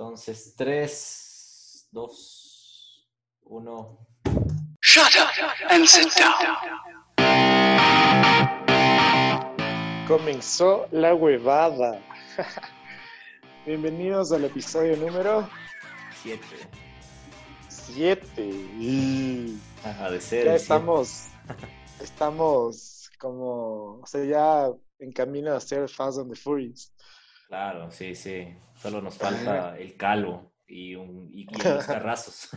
Entonces, 3, 2, 1. Shut up and sit down. Comenzó la huevada. Bienvenidos al episodio número 7. 7. Ajá, de ser. Ya estamos, estamos como, o sea, ya en camino a ser Fast and the Furious. Claro, sí, sí. Solo nos falta el calvo y, un, y, y los carrazos.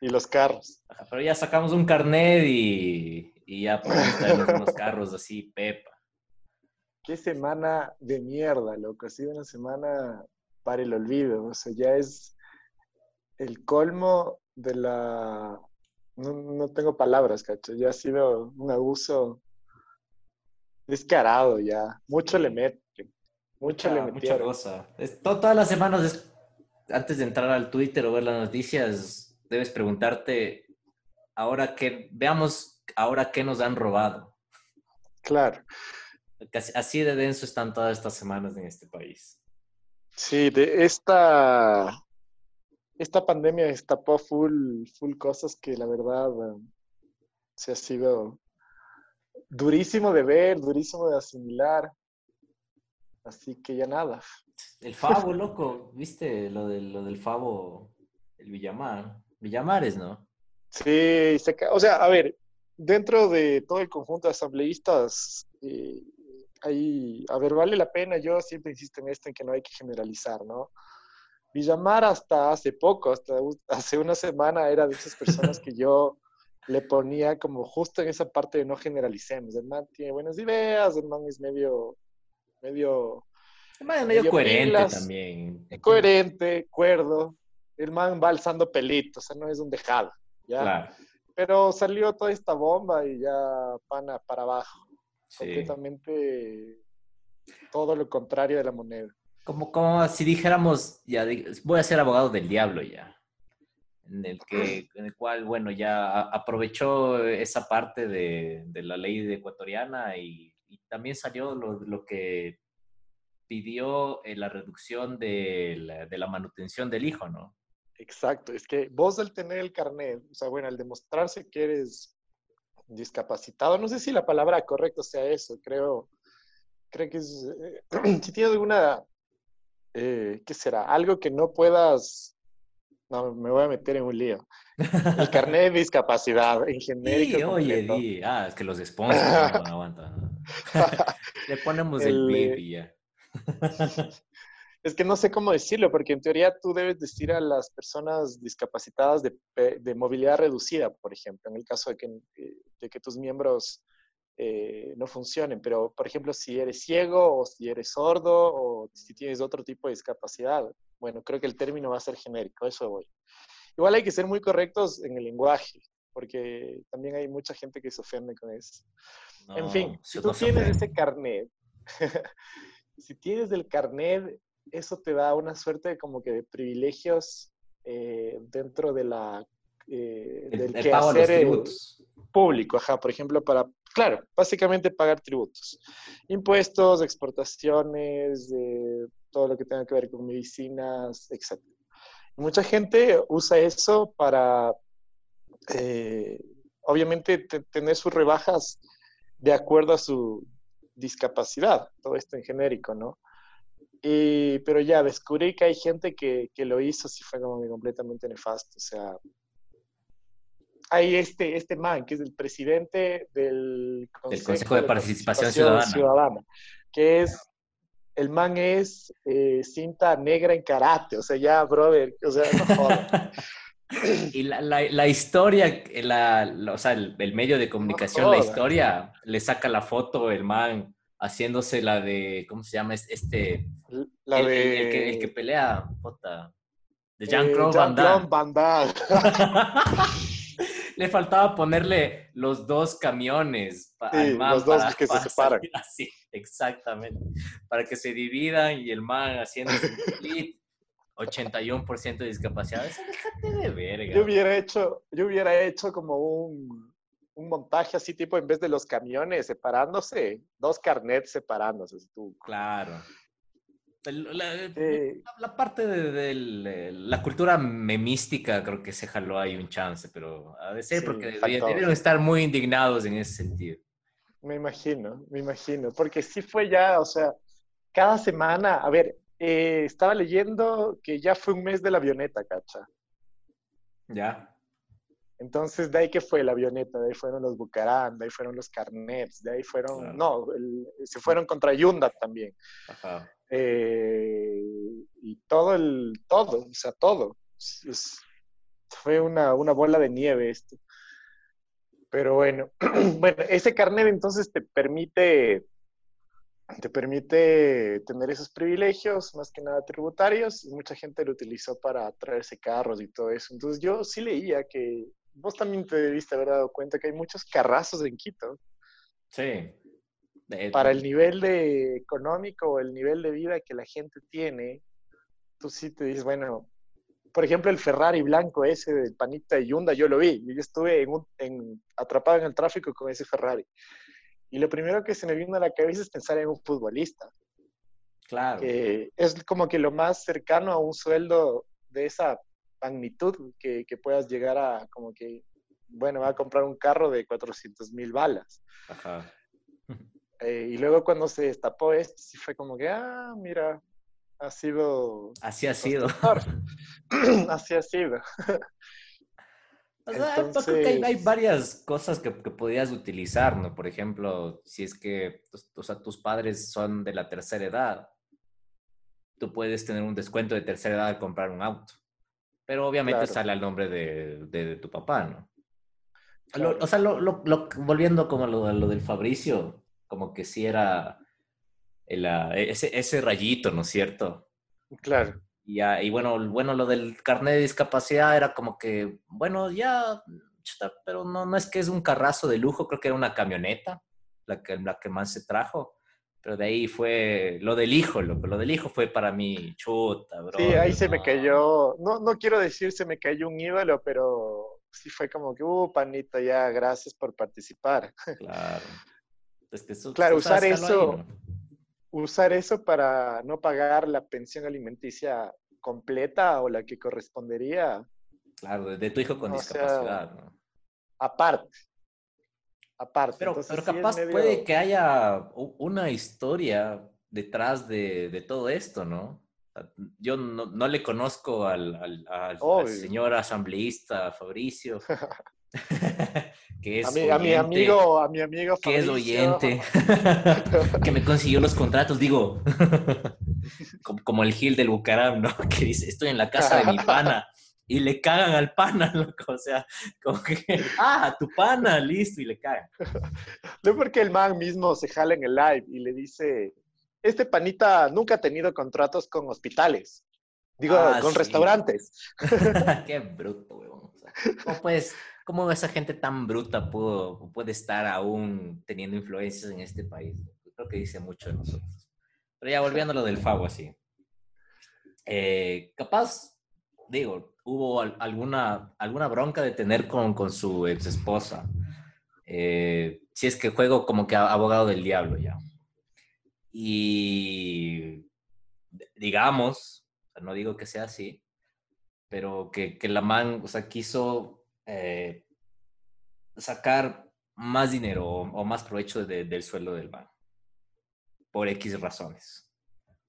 Y los carros. Ajá, Pero ya sacamos un carnet y, y ya podemos traernos unos carros así, pepa. Qué semana de mierda, loco. Ha sido una semana para el olvido. O sea, ya es el colmo de la... No, no tengo palabras, cacho. Ya ha sido un abuso descarado ya. Mucho le meten. Mucho le Mucha, cosa. Es- to- todas las semanas, es- antes de entrar al Twitter o ver las noticias, debes preguntarte, ahora que, veamos ahora qué nos han robado. Claro. Así de denso están todas estas semanas en este país. Sí, de esta... Esta pandemia destapó full, full cosas que la verdad eh, se ha sido durísimo de ver, durísimo de asimilar. Así que ya nada. El Favo, loco, ¿viste lo, del- lo del Favo, el Villamar? Villamares, ¿no? Sí, se o sea, a ver, dentro de todo el conjunto de asambleístas, eh, ahí, a ver, vale la pena, yo siempre insisto en esto, en que no hay que generalizar, ¿no? Villamar hasta hace poco, hasta hace una semana, era de esas personas que yo le ponía como justo en esa parte de no generalicemos. El man tiene buenas ideas, el man es medio, medio El man es medio Medio coherente pilas. también. coherente, cuerdo. El man va alzando pelitos, o sea, no es un dejado, ¿ya? Claro, Pero salió toda esta bomba y ya pana para abajo. sí. Completamente todo lo contrario de la moneda. Como, como si dijéramos, ya voy a ser abogado del diablo ya. En el, que, en el cual, bueno, ya aprovechó esa parte de, de la ley ecuatoriana y, y también salió lo, lo que pidió eh, la reducción de la, de la manutención del hijo, ¿no? Exacto. Es que vos al tener el carnet, o sea, bueno, al demostrarse que eres discapacitado, no sé si la palabra correcta sea eso, creo, creo que es, eh, si tienes alguna, eh, ¿qué será? Algo que no puedas, no, me voy a meter en un lío. El carnet de discapacidad en genérico. Sí, oye, di. Ah, es que los sponsors no aguantan. Le ponemos el, El, y ya. Es que no sé cómo decirlo, porque en teoría tú debes decir a las personas discapacitadas de, movilidad reducida, por ejemplo, en el caso de que, eh, de que tus miembros eh, no funcionen. Pero, por ejemplo, si eres ciego o si eres sordo o si tienes otro tipo de discapacidad, bueno, creo que el término va a ser genérico, eso voy. Igual hay que ser muy correctos en el lenguaje, porque también hay mucha gente que se ofende con eso. en fin, si tú tienes ese carnet, si tienes el carnet, eso te da una suerte de como que de privilegios eh, dentro de la eh, El, del el quehacer, eh, tributos. público, ajá, por ejemplo, para, claro, básicamente pagar tributos, impuestos, exportaciones, eh, todo lo que tenga que ver con medicinas, etc. Mucha gente usa eso para, obviamente, te- tener sus rebajas de acuerdo a su discapacidad, todo esto en genérico, ¿no? Y, pero ya descubrí que hay gente que, que lo hizo, sí fue como que completamente nefasto, o sea, hay este, este man, que es el presidente del Consejo de Participación Ciudadana. Ciudadana, que es, el man es eh, cinta negra en karate, o sea, ya, brother, o sea, no jodas. Y la, la- la historia, la, la- o sea, el, el medio de comunicación, la jodas. historia, le saca la foto el man haciéndose la de, ¿cómo se llama? Es- Este, La el, de... el que, el que pelea, puta, de eh, Jean-Claude Van Jean-Claude Damme. Van Damme. Le faltaba ponerle los dos camiones pa- Sí, al man los dos para- que se para separan. salir así, exactamente. Para que se dividan y el man haciendo su 81% de discapacidad. Eso déjate de verga. Yo hubiera hecho, yo hubiera hecho como un, un montaje así tipo en vez de los camiones separándose, dos carnets separándose. tú. Claro. La, Eh, la- parte de, de la cultura memística creo que se jaló ahí un chance, pero de ser Sí, porque debieron estar muy indignados en ese sentido. Me imagino, me imagino, porque sí fue ya, o sea, cada semana, a ver, eh, estaba leyendo que ya fue un mes de la avioneta, cacha. ¿Ya? Entonces, de ahí que fue la avioneta, de ahí fueron los Bucarán, de ahí fueron los carnets, de ahí fueron, Claro. no, el- se fueron contra Yunda también. Ajá. Eh, y todo el, todo, o sea, todo. Es- es- fue una, una bola de nieve esto. Pero bueno, bueno, ese carnet entonces te permite, te permite tener esos privilegios, más que nada tributarios, y mucha gente lo utilizó para traerse carros y todo eso. Entonces yo sí leía que vos también te debiste haber dado cuenta que hay muchos carrazos en Quito Sí. De- para el nivel de económico o el nivel de vida que la gente tiene, tú sí te dices, bueno, por ejemplo, el Ferrari blanco ese del panita de Hyundai, yo lo vi, yo estuve en un- en- atrapado en el tráfico con ese Ferrari. Y lo primero que se me vino a la cabeza es pensar en un futbolista, Claro. que es como que lo más cercano a un sueldo de esa magnitud que, que puedas llegar a, como que, bueno, va a comprar un carro de 400 mil balas. Ajá. Eh, y luego cuando se destapó esto, sí fue como que, ah, mira, ha sido... Así ha sido. Así ha sido. O sea, creo que hay, varias cosas que, que podías utilizar, ¿no? Por ejemplo, si es que tus- o sea, tus padres son de la tercera edad, tú puedes tener un descuento de tercera edad al comprar un auto. Pero obviamente Claro. sale al nombre de, de- de tu papá, ¿no? Claro. Lo- o sea, lo, volviendo como a lo, a lo del Fabricio, como que sí era el, ah, ese, ese rayito, ¿no es cierto? Claro, Y, ah, y bueno, bueno, lo del carnet de discapacidad era como que, bueno, ya, pero no, no es que es un carrazo de lujo, creo que era una camioneta la que, la que más se trajo. Pero de ahí fue lo del hijo, lo, lo del hijo fue para mí chuta, bro. sí, ahí se me cayó, no, no quiero decir se me cayó un ídolo, pero sí fue como que, uh, panita, ya, gracias por participar. Claro. Es que eso- Claro, usar eso- ahí, ¿no? Usar eso para no pagar la pensión alimenticia completa o la que correspondería, Claro, de, tu hijo con O sea, discapacidad, ¿no? aparte. Aparte. Pero, Entonces, pero sí capaz medio- puede que haya una historia detrás de, de todo esto, ¿no? Sea, Yo no, no le conozco al, al- al- señor asambleísta Fabricio, que es a, mi, a mi oyente, amigo, a mi amigo que es oyente, que me consiguió los contratos, digo, como, como el Gil del Bucaram, ¿no? Que dice, estoy en la casa de mi pana. Y le cagan al pana, loco. O sea, como que, ah, tu pana, listo, y le cagan. No porque el man mismo se jala en el live y le dice, este panita nunca ha tenido contratos con hospitales. Digo, Ah, con sí. restaurantes. Qué bruto, weón. O sea, ¿cómo, puedes- cómo esa gente tan bruta pudo, puede estar aún teniendo influencias en este país? Creo que dice mucho de nosotros. Pero ya volviendo a lo del Favo, así. Eh, capaz, digo, hubo al- alguna, alguna bronca de tener con, con su ex esposa. si es que juego como que abogado del diablo ya. Y digamos, no digo que sea así, pero que, que la man, o sea, quiso eh, sacar más dinero o, o más provecho de- del sueldo del man, por X razones.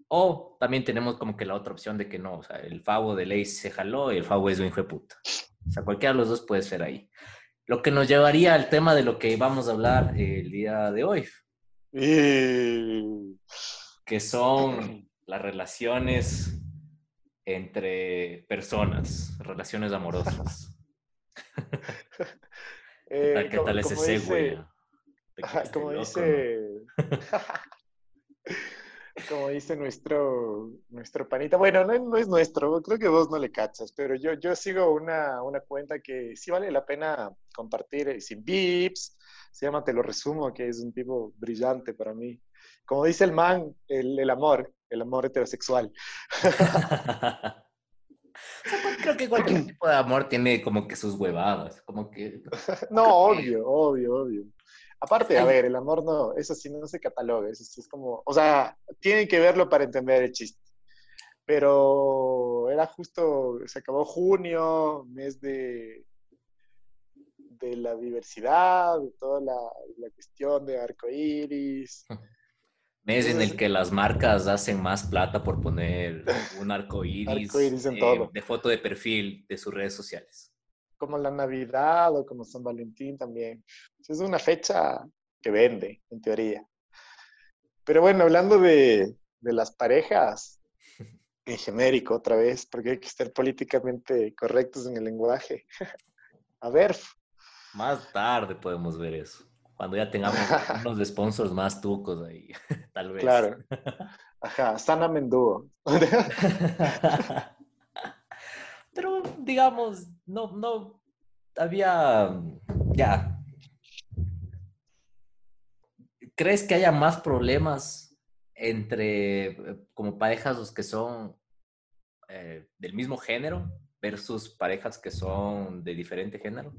O también tenemos como que la otra opción de que no, o sea, el Favo de ley se jaló y el Favo es un hijo de puta. O sea, cualquiera de los dos puede ser ahí. Lo que nos llevaría al tema de lo que vamos a hablar el día de hoy, Y... que son las relaciones entre personas, relaciones amorosas. ¿Qué eh, tal, qué como- tal ese como dice- Ajá, quedaste como loco, dice, como dice nuestro, nuestro panita, bueno, no, no es nuestro, creo que vos no le cachas, pero yo, yo sigo una, una cuenta que sí vale la pena compartir eh, sin bips, se llama Te lo resumo, que es un tipo brillante para mí. Como dice el man, el, el amor, el amor heterosexual. O sea, cual- Creo que cualquier tipo de amor tiene como que sus huevadas, como que... No, Creo que- obvio, obvio, obvio. Aparte, a ver, el amor no, eso sí no se cataloga, eso sí es como, o sea, tienen que verlo para entender el chiste. pero era justo, se acabó junio, mes de, de la diversidad, de toda la, la cuestión de arcoíris. Mes en el que las marcas hacen más plata por poner un arco iris, en eh, todo. de foto de perfil de sus redes sociales. Como la Navidad o como San Valentín también. Es una fecha que vende, en teoría. Pero bueno, hablando de, de las parejas, en genérico otra vez, porque hay que estar políticamente correctos en el lenguaje. A ver, Más tarde podemos ver eso. Cuando ya tengamos unos sponsors más tucos ahí, tal vez. claro. Ajá, Sana Mendúo. Pero digamos, no, no había ya. ¿Crees que haya más problemas entre como parejas los que son eh, del mismo género versus parejas que son de diferente género?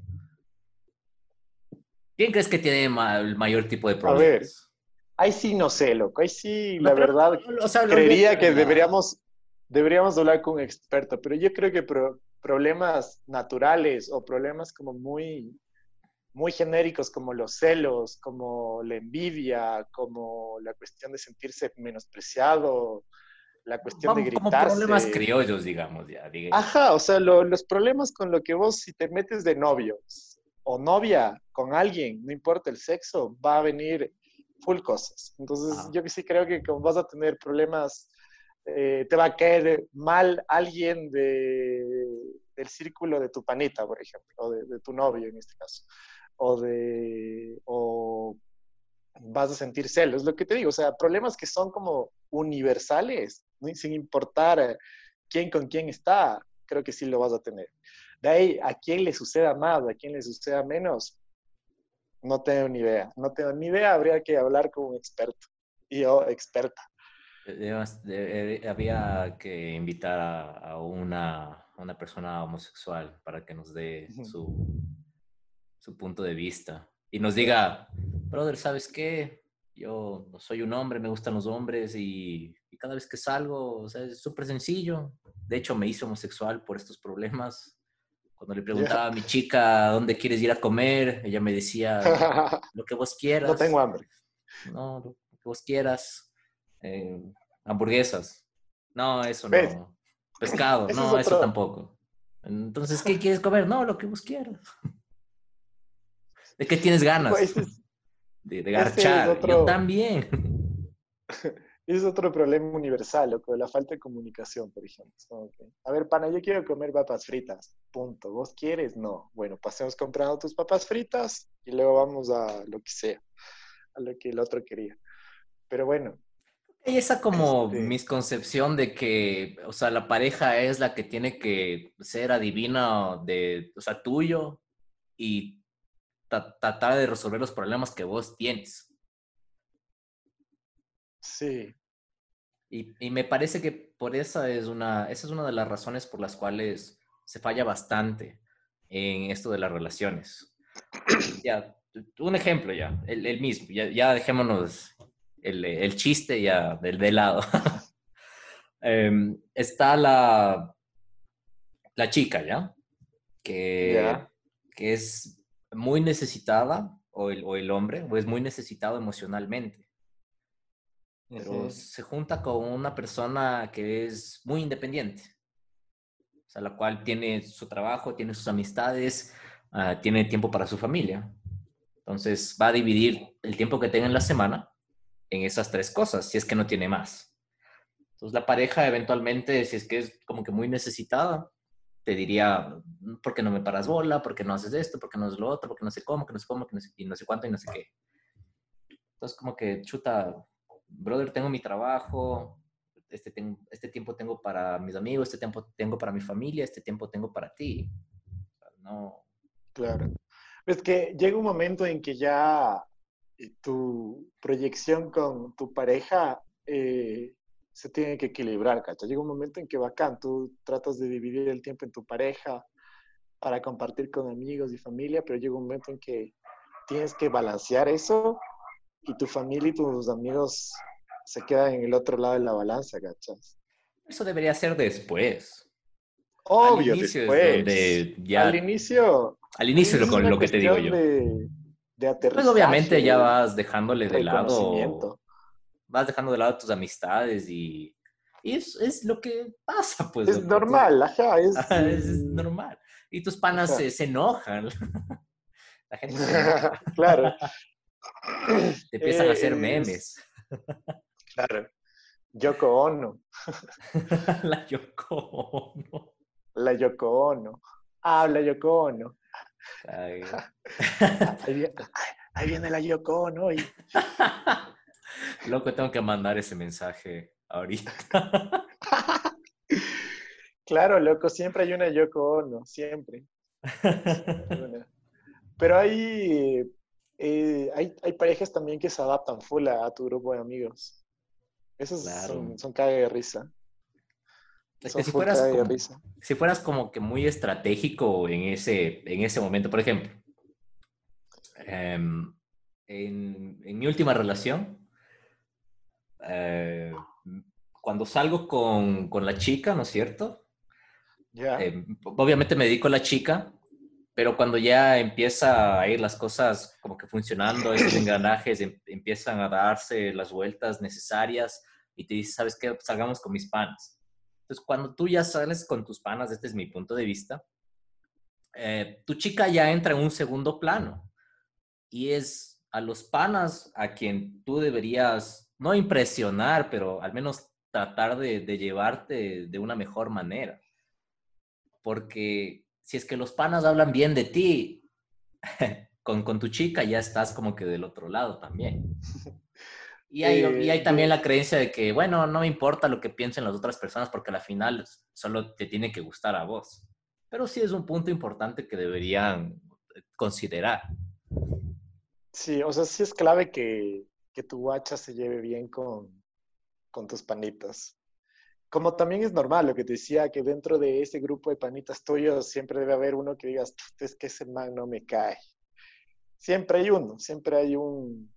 ¿Quién crees que tiene ma- el mayor tipo de ver, problemas? Ahí sí no sé, loco. Ahí sí, la verdad, o sea, creería que deberíamos, deberíamos hablar con un experto, pero yo creo que pro- problemas naturales o problemas como muy, muy genéricos como los celos, como la envidia, como la cuestión de sentirse menospreciado, la cuestión de Vamos, como gritarse. problemas criollos, digamos, ya. diga- Ajá, o sea, lo- los problemas con lo que vos si te metes de novio o novia con alguien, no importa el sexo, va a venir full cosas. Entonces, Ajá. yo sí creo que vas a tener problemas, eh, te va a caer mal alguien de, del círculo de tu panita, por ejemplo, o de, de tu novio en este caso, o de, o vas a sentir celos, lo que te digo, o sea, problemas que son como universales, ¿no? sin importar eh, quién con quién está, creo que sí lo vas a tener. De ahí, a quién le suceda más, a quién le suceda menos, no tengo ni idea. No tengo ni idea, habría que hablar con un experto. Y yo, experta. Debemos- de- eh, había que invitar a, a una, una persona homosexual para que nos dé su, su punto de vista y nos diga, brother, ¿sabes qué? Yo soy un hombre, me gustan los hombres y, y cada vez que salgo, o sea, es súper sencillo. De hecho, me hice homosexual por estos problemas. Cuando le preguntaba a mi chica dónde quieres ir a comer, ella me decía lo que vos quieras. no tengo hambre. No, lo que vos quieras. Eh, hamburguesas. No, eso ¿Ves? no. Pescado. Ese no, es eso tampoco. Entonces, ¿qué quieres comer? No, lo que vos quieras. ¿De qué tienes ganas? Ese es, De, de ese es garchar. Yo también. Ese es otro problema universal, loco, la falta de comunicación, por ejemplo. A ver, pana, yo quiero comer papas fritas. Punto. ¿Vos quieres? No. Bueno, pasemos comprando tus papas fritas y luego vamos a lo que sea, a lo que el otro quería. Pero bueno, Hay esa como Este- misconcepción de que, o sea, la pareja es la que tiene que ser adivina de, o sea, tuyo y ta- tratar de resolver los problemas que vos tienes. sí. Y, y me parece que por esa es una, esa es una de las razones por las cuales se falla bastante en esto de las relaciones. Ya, un ejemplo ya, el, el mismo, ya, ya dejémonos el, el chiste ya del de lado. Em, está la, la chica, ¿ya? Que, que es muy necesitada, o el, o el hombre, o es muy necesitado emocionalmente pero se junta con una persona que es muy independiente, o sea, la cual tiene su trabajo, tiene sus amistades, ah, tiene tiempo para su familia. Entonces va a dividir el tiempo que tenga en la semana en esas tres cosas, si es que no tiene más. Entonces la pareja eventualmente, si es que es como que muy necesitada, te diría, ¿por qué no me paras bola? ¿Por qué no haces esto? ¿Por qué no haces lo otro? ¿Por qué no sé cómo? ¿Qué no sé cómo? Que no sé, y no sé cuánto y no sé qué. Entonces como que, chuta, brother, tengo mi trabajo, este, este tiempo tengo para mis amigos, este tiempo tengo para mi familia, este tiempo tengo para ti. O sea, No, Claro. Es que llega un momento en que ya eh, tu proyección con tu pareja eh, se tiene que equilibrar, ¿cachai? Llega un momento en que bacán, tú tratas de dividir el tiempo en tu pareja para compartir con amigos y familia, pero llega un momento en que tienes que balancear eso y tu familia y tus amigos se quedan en el otro lado de la balanza, ¿cachai? Eso debería ser después. Obvio, al inicio después. es donde ya... Al inicio. Al inicio es con lo que te digo yo. De, de Pues aterrizaje, obviamente ya vas dejándole de lado, vas dejando de lado tus amistades y, y es, es lo que pasa, pues. Es normal, ajá. Es, es, es normal. Y tus panas se, se enojan. La gente se enoja. claro, Te empiezan a hacer Es- memes. claro. Yoko Ono. La Yoko Ono. La Yoko Ono. Habla Yoko Ono. Ahí viene, ahí viene la Yoko Ono. Y... Loco, tengo que mandar ese mensaje ahorita. Claro, loco, siempre hay una Yoko Ono, siempre. Pero hay, eh, hay, hay parejas también que se adaptan full a, a tu grupo de amigos. Esos Claro. son, son cague de risa. Es que si fueras, como, risa. si fueras como que muy estratégico en ese, en ese momento, por ejemplo, em, en, en mi última relación, eh, cuando salgo con, con la chica, ¿no es cierto? Ya. Eh, obviamente me dedico a la chica, pero cuando ya empieza a ir las cosas como que funcionando, esos engranajes em- empiezan a darse las vueltas necesarias y te dices, ¿sabes qué? Salgamos con mis panas. Entonces, cuando tú ya sales con tus panas, este es mi punto de vista, eh, tu chica ya entra en un segundo plano y es a los panas a quien tú deberías, no impresionar, pero al menos tratar de, de llevarte de una mejor manera porque si es que los panas hablan bien de ti, con, con tu chica ya estás como que del otro lado también. Y hay, Eh, y hay también yo- la creencia de que, bueno, no me importa lo que piensen las otras personas porque al final solo te tiene que gustar a vos. Pero sí es un punto importante que deberían considerar. Sí, o sea, sí es clave que, que tu guacha se lleve bien con, con tus panitas. Como también es normal lo que te decía, que dentro de ese grupo de panitas tuyos siempre debe haber uno que digas, "Tut, es que ese man no me cae. Siempre hay uno, siempre hay un,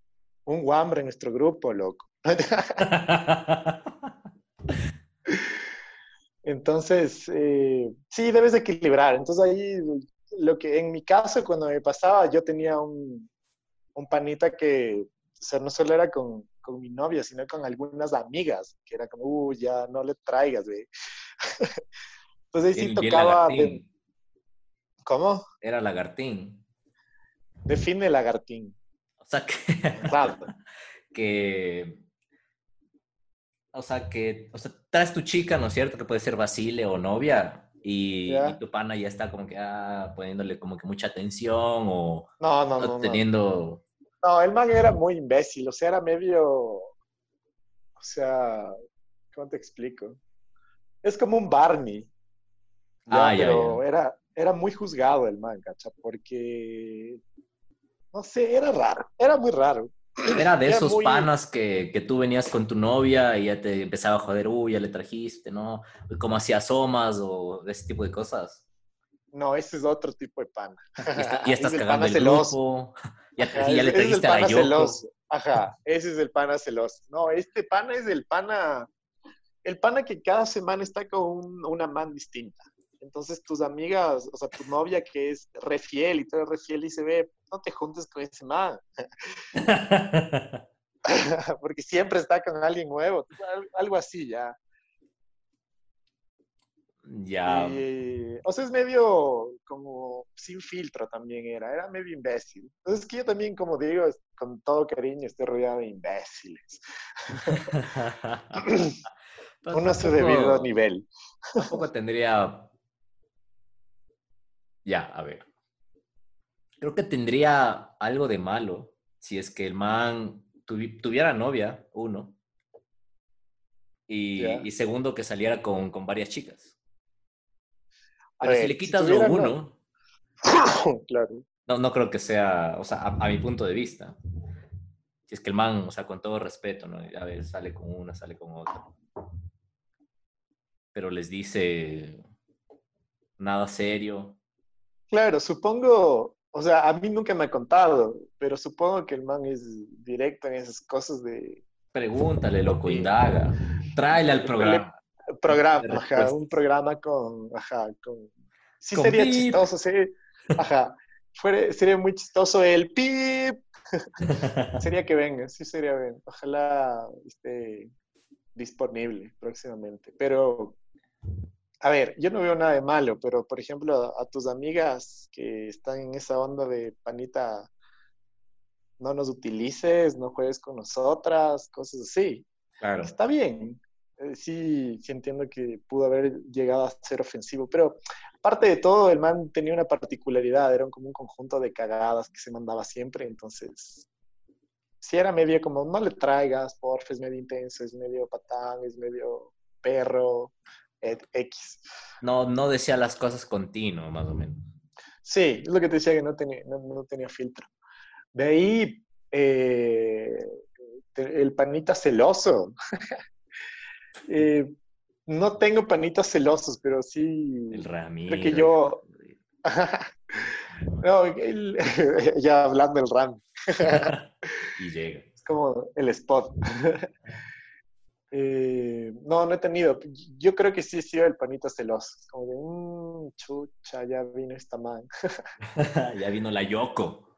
un guambre en nuestro grupo, loco. Entonces, eh, sí, debes de equilibrar. Entonces ahí, lo que en mi caso, cuando me pasaba, yo tenía un, un panita que, o sea, no solo era con, con mi novia, sino con algunas amigas, que era como, uy, ya no le traigas, güey. Entonces ahí sí tocaba... de-. ¿Cómo? Era lagartín. Define lagartín. O sea que... Rato. que, o sea, que, o sea, traes tu chica, ¿no es cierto? Que puede ser Basile o novia, y, tu pana ya está como que, ah, poniéndole como que mucha atención o, No, no, no. teniendo, No, el man era muy imbécil, o sea, era medio, o sea, ¿cómo te explico? Es como un Barney. Ya, Ah, pero ya. Era, era muy juzgado el man, ¿cacha? Porque, no sé, era raro, era muy raro. era de Era esos muy- panas que, que tú venías con tu novia y ya te empezaba a joder, uy, ya le trajiste, ¿no? Como hacía asomas o ese tipo de cosas. No, ese es otro tipo de pana. Y, está- estás Es el cagando el celoso. grupo, ya, Ajá, ya le ese- ese es el trajiste a celoso. Ajá, ese es el pana celoso. No, este pana es el pana, el pana que cada semana está con un- una man distinta. Entonces tus amigas, o sea, tu novia que es re fiel y tú eres re fiel y se ve, no te juntes con ese man, porque siempre está con alguien nuevo, al- algo así ya. Ya, Y, o sea, es medio como sin filtro también era, era medio imbécil. Entonces, que yo también, como digo, con todo cariño, estoy rodeado de imbéciles. Pero Uno a su debido nivel. Tampoco tendría. Ya, a ver. Creo que tendría algo de malo si es que el man tuvi- tuviera novia, uno. Y, segundo, que saliera con, con varias chicas. Pero si le quitas lo no- uno, claro. no, no creo que sea, o sea, a, a mi punto de vista. Si es que el man, o sea, con todo respeto, ¿no? A ver, sale con una, sale con otra. Pero les dice nada serio. Claro, supongo, o sea, a mí nunca me ha contado, pero supongo que el man es directo en esas cosas de... Pregúntale, loco, indaga. Tráele al programa. Programa, ajá, un programa con, ajá, con... Sí Con sería pip. chistoso, sí, ajá, fuera- sería muy chistoso el pip, sería que venga, sí sería bien, ojalá esté disponible próximamente, pero, a ver, yo no veo nada de malo, pero, por ejemplo, a tus amigas que están en esa onda de panita, no nos utilices, no juegues con nosotras, cosas así. Claro. Está bien. Eh, Sí, sí entiendo que pudo haber llegado a ser ofensivo, pero aparte de todo, el man tenía una particularidad, era como un conjunto de cagadas que se mandaba siempre, entonces, sí era medio como, no le traigas, porfa, es medio intenso, es medio patán, es medio perro, et- X. No, no decía las cosas continuo, más o menos. Sí, es lo que te decía que no tenía, no, no tenía filtro. De ahí, eh, el panita celoso. Eh, no tengo panitas celosos, pero sí. El Ramiro. Creo que yo. no, el- ya hablando del RAM, y llega. es como el spot. Eh, no, no he tenido. Yo creo que sí he sido el panita celoso. Es Como de, mmm, chucha, ya vino esta man. ya vino la Yoko.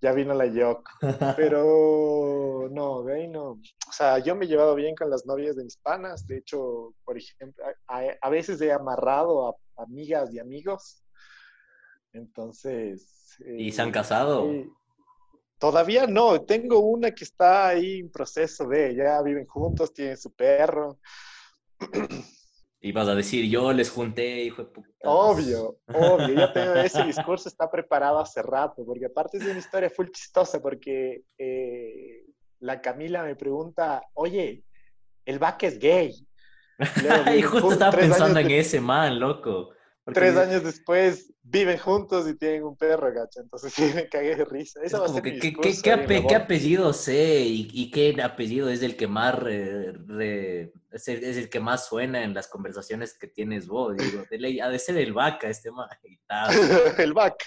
Ya vino la Yoko. Pero no, de ahí no. O sea, yo me he llevado bien con las novias de mis panas. De hecho, por ejemplo, a, veces he amarrado a amigas y amigos. Entonces. ¿Y se han eh, casado? eh, todavía no. Tengo una que está ahí en proceso de. Ya viven juntos, tienen su perro. Y vas a decir, yo les junté, hijo de puta. Obvio, obvio. Ya tengo ese discurso, está preparado hace rato, porque aparte es una historia full chistosa, porque eh, la Camila me pregunta, oye, el vaca es gay. Y luego y viven justo estaba pensando en de- ese man, loco. Porque Tres años después viven juntos y tienen un perro, gacha. Entonces sí me cagué de risa. Es Eso va a como ser que, mi ¿qué, discurso qué- ape- qué apellido sé y, y qué apellido es el que más re- re- es, el, es el que más suena en las conversaciones que tienes vos? Digo, de ley, ha de ser el vaca este. Y tal. el vaca.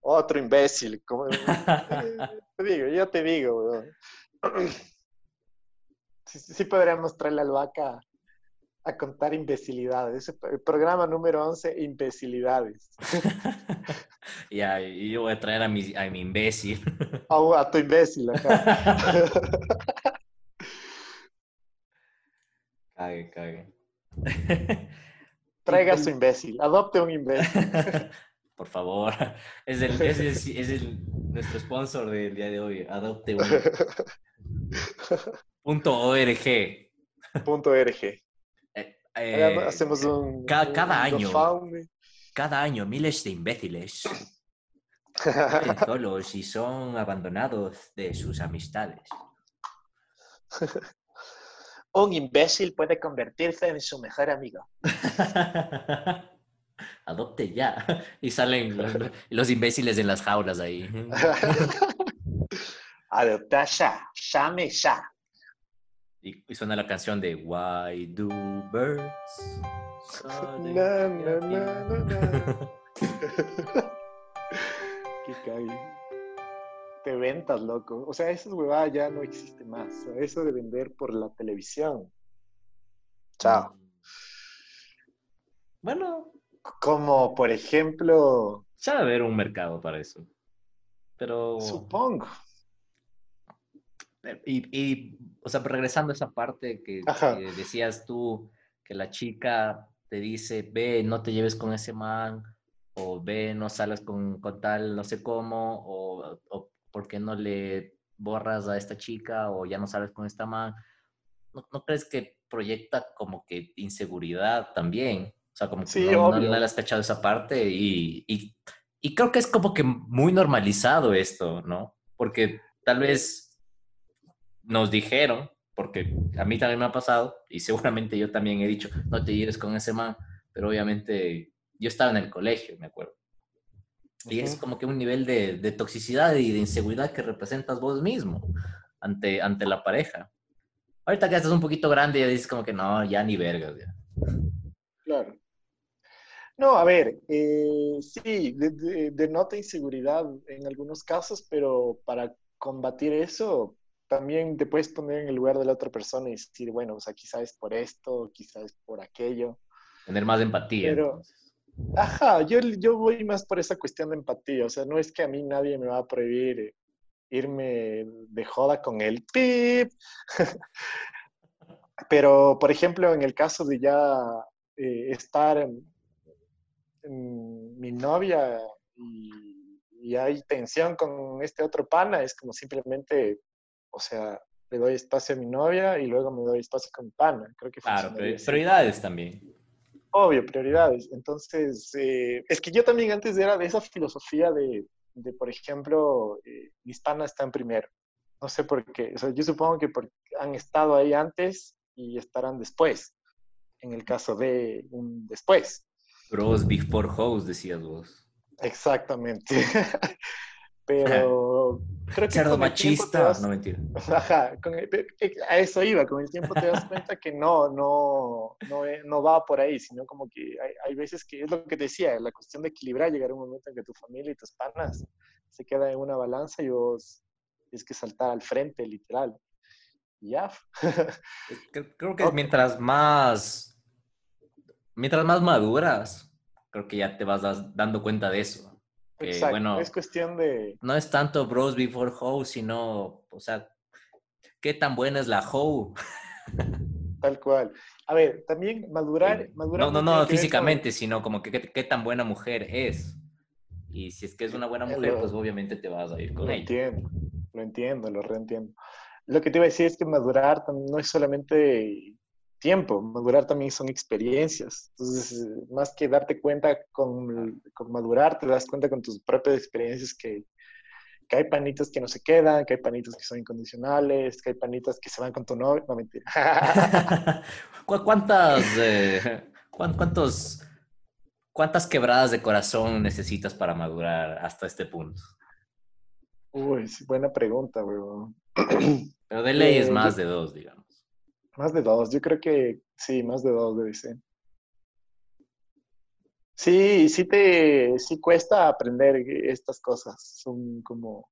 Otro imbécil. como- eh, te digo, yo te digo. Sí, sí, podríamos traerle al vaca a contar imbecilidades. El programa número 11, imbecilidades. ya, y yo voy a traer a mi, a mi imbécil. A, a tu imbécil acá. Cague, cague. Traiga a su imbécil. Adopte un imbécil. Por favor, es, el, es, el- es el- nuestro sponsor del día de hoy. Adopte un punto org. Punto RG. Eh, Hacemos un. ca- un- cada un año. Cada año miles de imbéciles solos y son abandonados de sus amistades. Un imbécil puede convertirse en su mejor amigo. Adopte ya. Y salen los, los imbéciles en las jaulas ahí. Adopta ya. Llame ya. Y, y suena la canción de Why do birds Na, na, na, Qué cague. Te ventas, loco. O sea, esa huevada ya no existe más. Eso de vender por la televisión. Chao. Bueno, Como, por ejemplo, ya debe haber un mercado para eso. Pero. supongo. Y, y, o sea, regresando a esa parte que, decías tú, que la chica te dice, ve, no te lleves con ese man, o ve, no salas con, con tal, no sé cómo, o, o por qué no le borras a esta chica, o ya no sales con esta man. ¿No, no crees que proyecta como que inseguridad también? O sea, como que Sí, no, le has cachado esa parte y, y, y creo que es como que muy normalizado esto, ¿no? Porque tal vez nos dijeron, porque a mí también me ha pasado, y seguramente yo también he dicho, no te lleves con ese man, pero obviamente yo estaba en el colegio, me acuerdo. Y es como que un nivel de, de toxicidad y de inseguridad que representas vos mismo ante, ante la pareja. Ahorita que estás un poquito grande, ya dices como que no, ya ni vergas. Claro. No, a ver, eh, sí, de- de- denota inseguridad en algunos casos, pero para combatir eso, también te puedes poner en el lugar de la otra persona y decir, bueno, o sea, quizás es por esto, quizás es por aquello. Tener más empatía. Pero, entonces. Ajá, yo, yo voy más por esa cuestión de empatía. O sea, no es que a mí nadie me va a prohibir irme de joda con el pip. Pero, por ejemplo, en el caso de ya eh, estar en, en mi novia y, y hay tensión con este otro pana, es como simplemente, o sea, le doy espacio a mi novia y luego me doy espacio con mi pana. Creo que Claro, así. prioridades también. Obvio, prioridades. Entonces, eh, es que yo también antes era de esa filosofía de, de por ejemplo, eh, mis panas están primero. No sé por qué. O sea, yo supongo que porque han estado ahí antes y estarán después. En el caso de un después. Bros before hoes, decías vos. Exactamente. Pero creo que Cerdo machista. das- No, mentira. Ajá, con el- eh, a eso iba, con el tiempo te das cuenta que no, no, no, eh, no va por ahí, sino como que hay, hay veces que es lo que te decía, la cuestión de equilibrar, llegar a un momento en que tu familia y tus panas se quedan en una balanza y vos tienes que saltar al frente, literal. Y ya. Cre- Creo que Ok. mientras más, mientras más maduras, creo que ya te vas dando cuenta de eso. Que, Exacto, bueno, es cuestión de... no es tanto bros before hoes, sino, o sea, qué tan buena es la hoe. Tal cual. A ver, también madurar, madurar No, no, no con- físicamente, sino como que qué, qué tan buena mujer es. Y si es que es una buena mujer, lo- pues obviamente te vas a ir con Lo ella. entiendo, lo entiendo, lo reentiendo. Lo que te iba a decir es que madurar no es solamente tiempo, madurar también son experiencias. Entonces, más que darte cuenta con, con madurar, te das cuenta con tus propias experiencias que, que hay panitas que no se quedan, que hay panitas que son incondicionales, que hay panitas que se van con tu novio. No, mentira. ¿Cu- ¿Cuántas, eh, cuán- cuántos, cuántas quebradas de corazón necesitas para madurar hasta este punto? Uy, buena pregunta, weón. Pero de ley es Eh, más de dos, digamos. Más de dos, yo creo que sí, más de dos debe ser. Sí, sí te, sí cuesta aprender estas cosas. Son como,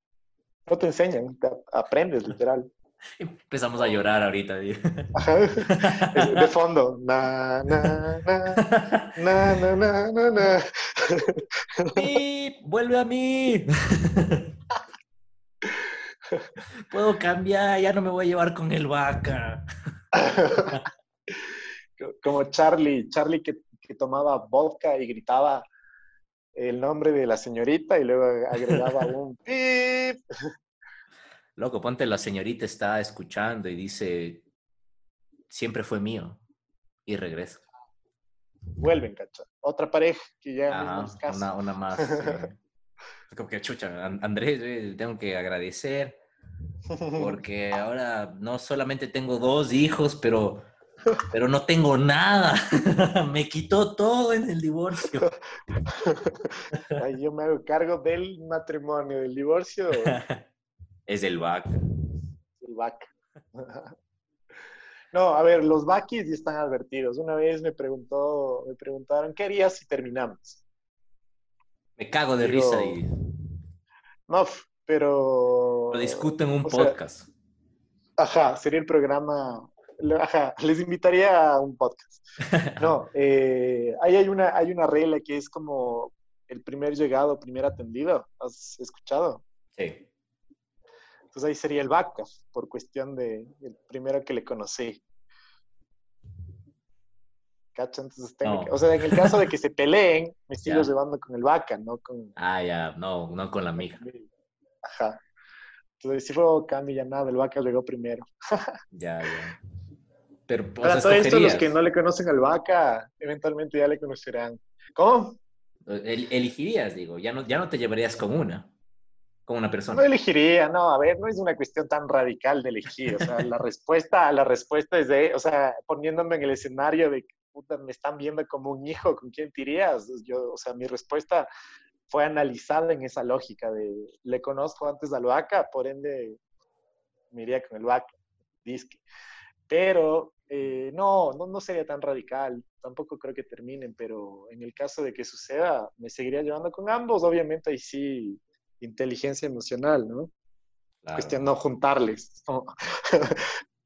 no te enseñan, te ap- aprendes literal. Empezamos a llorar ahorita. Es De fondo. Na, na, na, na, na, na, na, na. ¡Pip! ¡Vuelve a mí! Puedo cambiar, ya no me voy a llevar con el vaca. Como Charlie, Charlie que, que tomaba vodka y gritaba el nombre de la señorita y luego agregaba un pip. Loco, ponte la señorita está escuchando y dice, siempre fue mío. Y regresa. Vuelven, cacha. Otra pareja que ya Ajá, una, una más. sí. Como que chucha, An- Andrés, eh, tengo que agradecer porque ahora no solamente tengo dos hijos, pero, pero no tengo nada. Me quitó todo en el divorcio. Ay, yo me hago cargo del matrimonio, del divorcio, Es el vaca. el vaca. No, a ver, los vaquis ya están advertidos. Una vez me preguntó, me preguntaron, ¿qué harías si terminamos? Me cago de Digo, risa y No, pero... lo discuto en un sea, podcast. Ajá, sería el programa. Ajá, les invitaría a un podcast. No, eh, ahí hay una, hay una regla que es como el primer llegado, primer atendido. ¿Has escuchado? Sí. Entonces ahí sería el vaca, por cuestión de el primero que le conocí. ¿Cacha? Entonces tengo No. que- o sea, en el caso de que se peleen, me sigo llevando con el vaca, no con Ah, ya, no, no con la amiga. Ajá. Entonces, si fue cambio ya nada, el vaca llegó primero. Ya, ya. Pero, o Para sea, todo esto, los que no le conocen al vaca, eventualmente ya le conocerán. ¿Cómo? El- elegirías, digo, ya no, ya no te llevarías con una, con una No persona. elegiría, no, a ver, no es una cuestión tan radical de elegir, o sea, la respuesta, la respuesta es de, o sea, poniéndome en el escenario de puta, me están viendo como un hijo, ¿con quién te irías? Yo, o sea, mi respuesta fue analizada en esa lógica de, le conozco antes al vaca, por ende, me iría con el vaca, disque. Pero eh, no, no, no sería tan radical, tampoco creo que terminen, pero en el caso de que suceda, me seguiría llevando con ambos, obviamente ahí sí, inteligencia emocional, ¿no? Claro. Cuestión no juntarles. ¿no?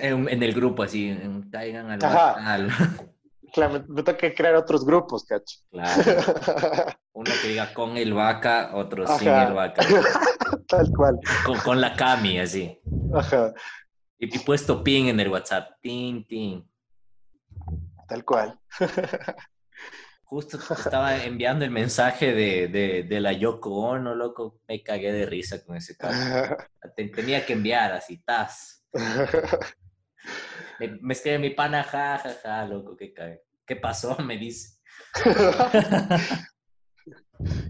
En, el grupo así, caigan al- Claro, me, me toca crear otros grupos, cacho. Claro. Uno que diga con el vaca, otro sin el vaca. Tal cual. Con, con la cami, así. Ajá, Y, y puesto ping en el WhatsApp. Tin, tin. tal cual. Justo estaba enviando el mensaje de, de, de la Yoko Ono, loco. Me cagué de risa con ese caso. Te- tenía que enviar así, tas. Me, me escribe mi pana, ja, ja, ja, loco, qué cague. ¿Qué pasó? Me dice.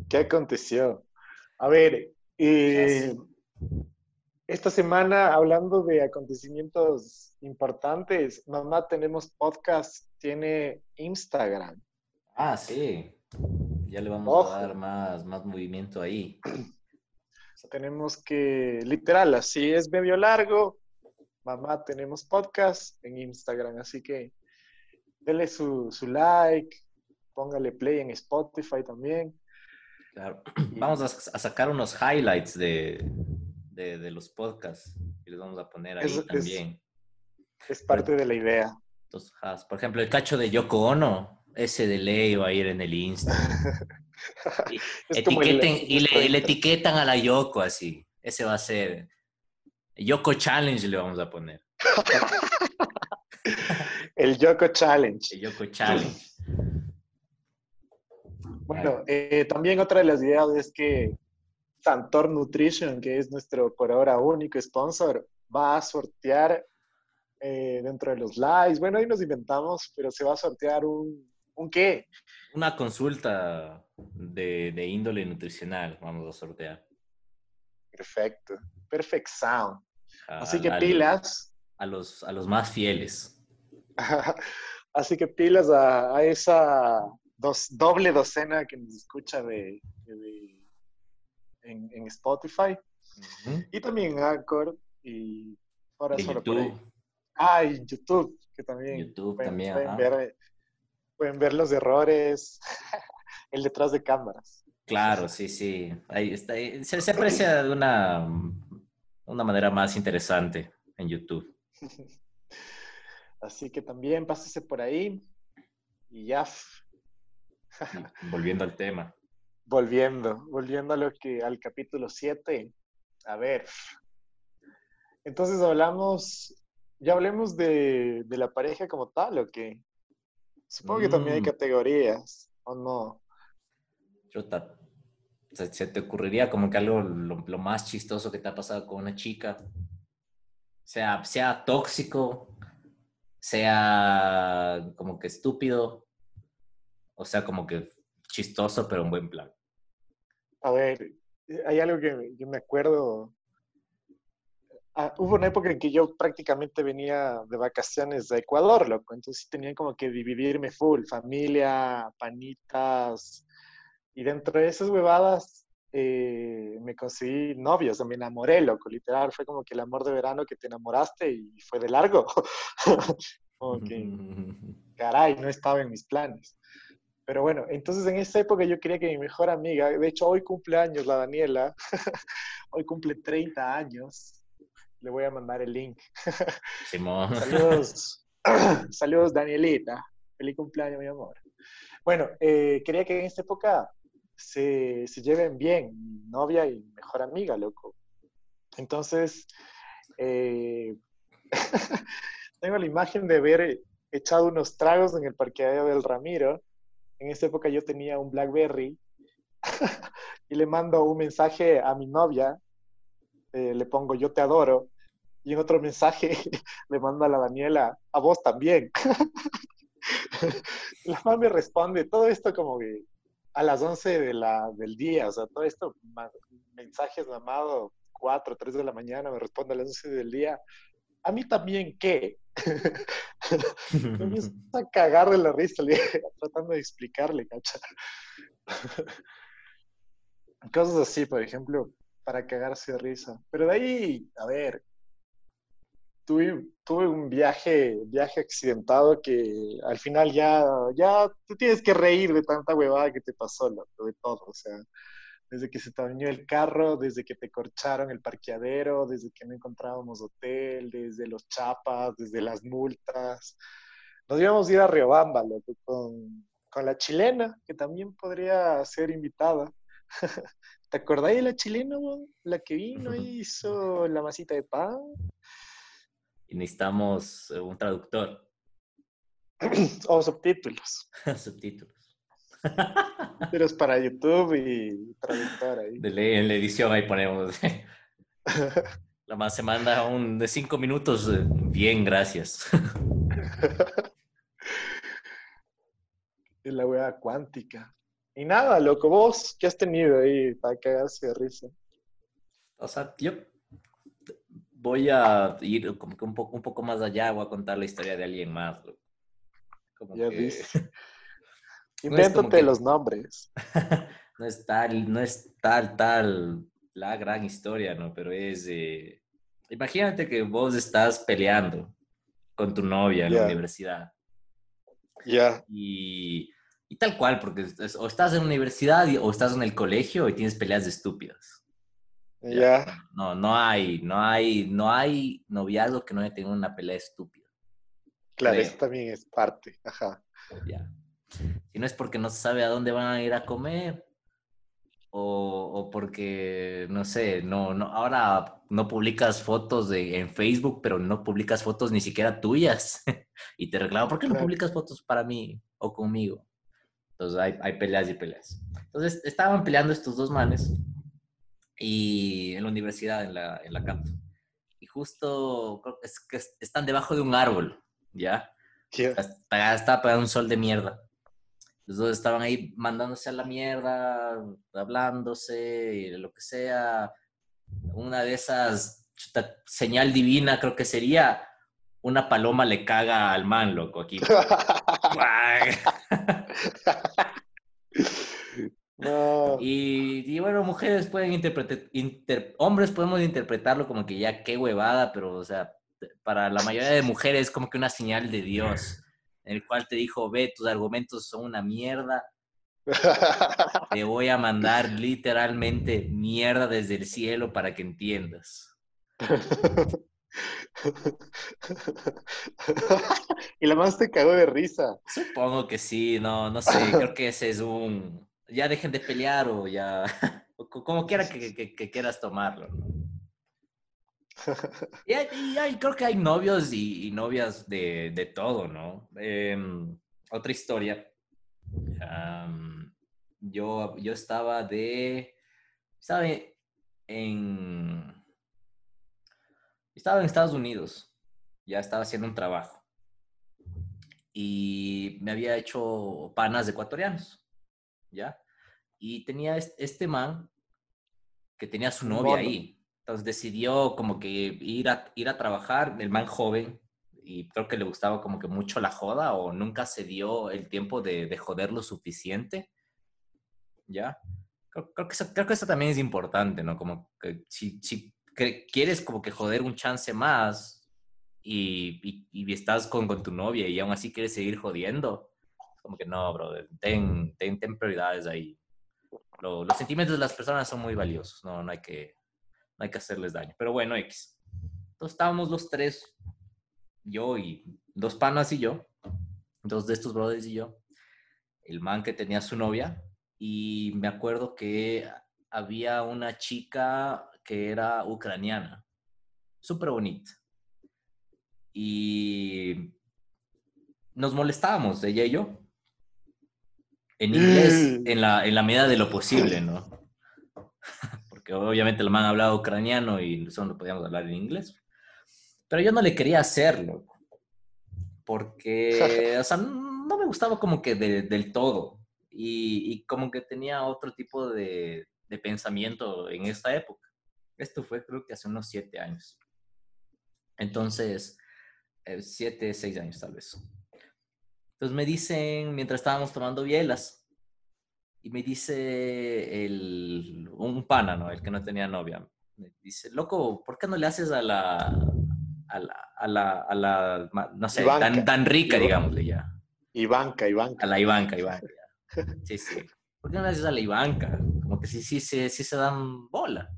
¿Qué aconteció? A ver, eh, esta semana, hablando de acontecimientos importantes, mamá, tenemos podcast, tiene Instagram. Ah, sí. Ya le vamos Ojo. a dar más, más movimiento ahí. Tenemos que, literal, así es medio largo. Mamá, tenemos podcast en Instagram, así que dele su, su like, póngale play en Spotify también. Claro. Vamos a, a sacar unos highlights de, de, de los podcasts y los vamos a poner ahí Es- es- también. Es parte de la idea. Entonces, por ejemplo, el cacho de Yoko Ono, ese de ley va a ir en el Insta. Y, el- etiqueten, y, le, y le Insta. etiquetan a la Yoko así. Ese va a ser. Yoko Challenge le vamos a poner. El Yoko Challenge. El Yoko Challenge. Bueno, eh, también otra de las ideas es que Santor Nutrition, que es nuestro por ahora único sponsor, va a sortear eh, dentro de los lives. Bueno, ahí nos inventamos, pero se va a sortear un, ¿un qué? Una consulta de, de índole nutricional vamos a sortear. Perfecto. Perfect Sound. A- Así que a- pilas. A los, a los más fieles. Así que pilas a, a esa dos, doble docena que nos escucha de, de- en, en Spotify y también en Anchor y ahora solo por ahí. YouTube. Ah, y YouTube, que también. YouTube pueden, también, pueden ver, pueden ver los errores, el detrás de cámaras. Claro, sí, sí. Ahí está. Se, se aprecia de una, una manera más interesante en YouTube. Así que también pásese por ahí y ya Volviendo al tema. volviendo, volviendo a lo que al capítulo 7. A ver. Entonces hablamos, ya hablemos de, de la pareja como tal, ¿o qué? Supongo que también hay Mm. categorías, ¿o no? Chuta, ¿se, te ocurriría como que algo lo, lo más chistoso que te ha pasado con una chica? Sea, sea tóxico, sea como que estúpido, o sea como que chistoso, pero en buen plan. A ver, hay algo que, que me acuerdo. Ah, hubo una época en que yo prácticamente venía de vacaciones a Ecuador, loco. Entonces tenía como que dividirme full, familia, panitas. Y dentro de esas huevadas eh, me conseguí novio, o sea, me enamoré, loco. Literal, fue como que el amor de verano que te enamoraste y fue de largo. como que, caray, no estaba en mis planes. Pero bueno, entonces en esa época yo quería que mi mejor amiga, de hecho hoy cumple años la Daniela, hoy cumple 30 años, le voy a mandar el link. Simón. Saludos, saludos Danielita, feliz cumpleaños mi amor. Bueno, eh, quería que en esta época se, se lleven bien, mi novia y mejor amiga, loco. Entonces, eh, tengo la imagen de haber echado unos tragos en el parqueadero del Ramiro. En esa época yo tenía un Blackberry y le mando un mensaje a mi novia, eh, le pongo yo te adoro, y en otro mensaje le mando a la Daniela, a vos también. la mamá me responde, todo esto como que a las 11 de la, del día, o sea, todo esto, mensajes mamado, 4, 3 de la mañana, me responde a las 11 del día. A mí también, ¿qué? Me empiezo a cagar de la risa, tratando de explicarle, cacha. Cosas así, por ejemplo, para cagarse de risa. Pero de ahí, a ver, tuve, tuve un viaje, viaje accidentado que al final ya, ya te tienes que reír de tanta huevada que te pasó, de todo. O sea, desde que se te dañó el carro, desde que te corcharon el parqueadero, desde que no encontrábamos hotel, desde los chapas, desde las multas. Nos íbamos a ir a Riobamba, loco, con, con la chilena, que también podría ser invitada. ¿Te acordáis de la chilena? La que vino y hizo la masita de pan. Y necesitamos eh, un traductor, o subtítulos. subtítulos. Pero es para YouTube y traductor ahí. De ley, en la edición ahí ponemos. La más se manda un de cinco minutos. eh, Bien, gracias. Y la wea cuántica. Y nada, loco, vos, ¿qué has tenido ahí para cagarse de risa? O sea, yo voy a ir como que un poco, un poco más allá, voy a contar la historia de alguien más. Como Ya que viste. Invéntate que- los nombres. no es tal, no es tal, tal la gran historia, ¿no? Pero es, eh, imagínate que vos estás peleando con tu novia en la Ya. universidad Ya. y, y tal cual, porque o estás en la universidad o estás en el colegio y tienes peleas de estúpidas. Ya. No, no hay, no hay, no hay noviazgo que no haya tenido una pelea estúpida. Claro, Creo. eso también es parte. Ajá. Ya. Si no es porque no se sabe a dónde van a ir a comer o, o porque, no sé, no, no, ahora no publicas fotos de, en Facebook, pero no publicas fotos ni siquiera tuyas. y te reclamo, ¿por qué no publicas fotos para mí o conmigo? Entonces hay, hay peleas y peleas. Entonces estaban peleando estos dos manes y en la universidad, en la, en la campus. Y justo creo que es que están debajo de un árbol, ¿ya? Ya. Hasta- Estaba pegando un sol de mierda. Los dos estaban ahí mandándose a la mierda, hablándose y lo que sea. Una de esas, chuta, señal divina creo que sería, una paloma le caga al man, loco, aquí. No. Y, y bueno, mujeres pueden interpretar, inter- hombres podemos interpretarlo como que ya qué huevada, pero o sea, para la mayoría de mujeres es como que una señal de Dios, en el cual te dijo, ve, tus argumentos son una mierda, te voy a mandar literalmente mierda desde el cielo para que entiendas. y la más te cagó de risa. Supongo que sí, no, no sé, creo que ese es un... Ya dejen de pelear o ya... o como quiera que, que- que quieras tomarlo, ¿no? Y, hay- y hay- creo que hay novios y, y novias de, de todo, ¿no? Em, otra historia. Yo, yo estaba de... Estaba en... Estaba en Estados Unidos. Ya estaba haciendo un trabajo. Y me había hecho panas ecuatorianos. ¿Ya? Y tenía es- este man que tenía su novia ahí. Entonces decidió como que ir a, ir a trabajar, el man joven, y creo que le gustaba como que mucho la joda o nunca se dio el tiempo de, de joder lo suficiente. ¿Ya? Creo, creo que eso, creo que eso también es importante, ¿no? Como que si, si que- quieres como que joder un chance más y, y, y estás con, con tu novia y aún así quieres seguir jodiendo, como que no, bro, ten, ten, ten prioridades ahí. Lo- los sentimientos de las personas son muy valiosos, no, no, hay que, no hay que hacerles daño. Pero bueno, X. Entonces estábamos los tres, yo y dos panas y yo, dos de estos brothers y yo, el man que tenía su novia, y me acuerdo que había una chica que era ucraniana, súper bonita. Y nos molestábamos, ella y yo, en inglés, en la, en la medida de lo posible, ¿no? Porque obviamente el man hablaba ucraniano y solo podíamos hablar en inglés. Pero yo no le quería hacerlo, porque, o sea, no me gustaba como que de- del todo. Y, y como que tenía otro tipo de, de pensamiento en esta época. Esto fue creo que hace unos siete años. Entonces, eh, siete, seis años tal vez. Entonces me dicen, mientras estábamos tomando bielas, y me dice el, un pana, ¿no? El que no tenía novia. Me dice, loco, ¿por qué no le haces a la, a la, a la, a la no sé, Ivanka. tan, tan rica, digámosle ya? Ivanka, Ivanka. A la Ivanka, Ivanka. ya. Sí, sí. ¿Por qué no le haces a la Ivanka? Como que sí, sí, sí, sí se dan bola.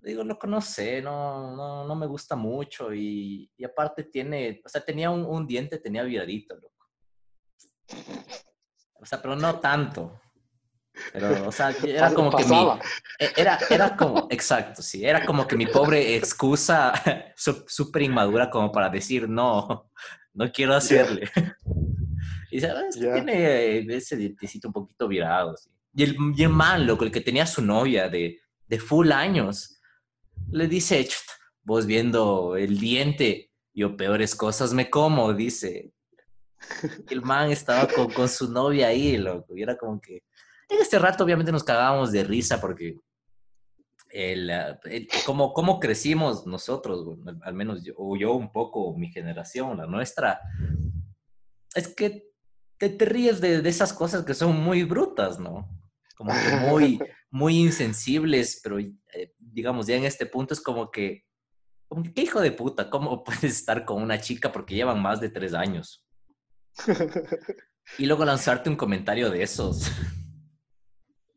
Digo, loco, no sé, no, no, no me gusta mucho y, y aparte tiene, o sea, tenía un, un diente, tenía viradito, loco. O sea, pero no tanto. Pero, o sea, era como que mi, e- era, era como, exacto, sí, era como que mi pobre excusa súper inmadura como para decir, no, no quiero hacerle. Y dice, "Ah, Ya. tiene ese dientecito un poquito virado, sí. Y el, y el man, loco, el que tenía su novia de, de full años, le dice, "Chuta, vos viendo el diente, yo peores cosas me como, dice. El man estaba con, con su novia ahí, loco, y era como que... En este rato obviamente nos cagábamos de risa porque el, el- como, como crecimos nosotros, bueno, al- menos yo, yo un poco, mi generación, la nuestra, es que te, te ríes de, de esas cosas que son muy brutas, ¿no? Como que muy, muy insensibles, pero eh, digamos, ya en este punto es como que, como ¿qué hijo de puta? ¿Cómo puedes estar con una chica porque llevan más de tres años? Y luego lanzarte un comentario de esos.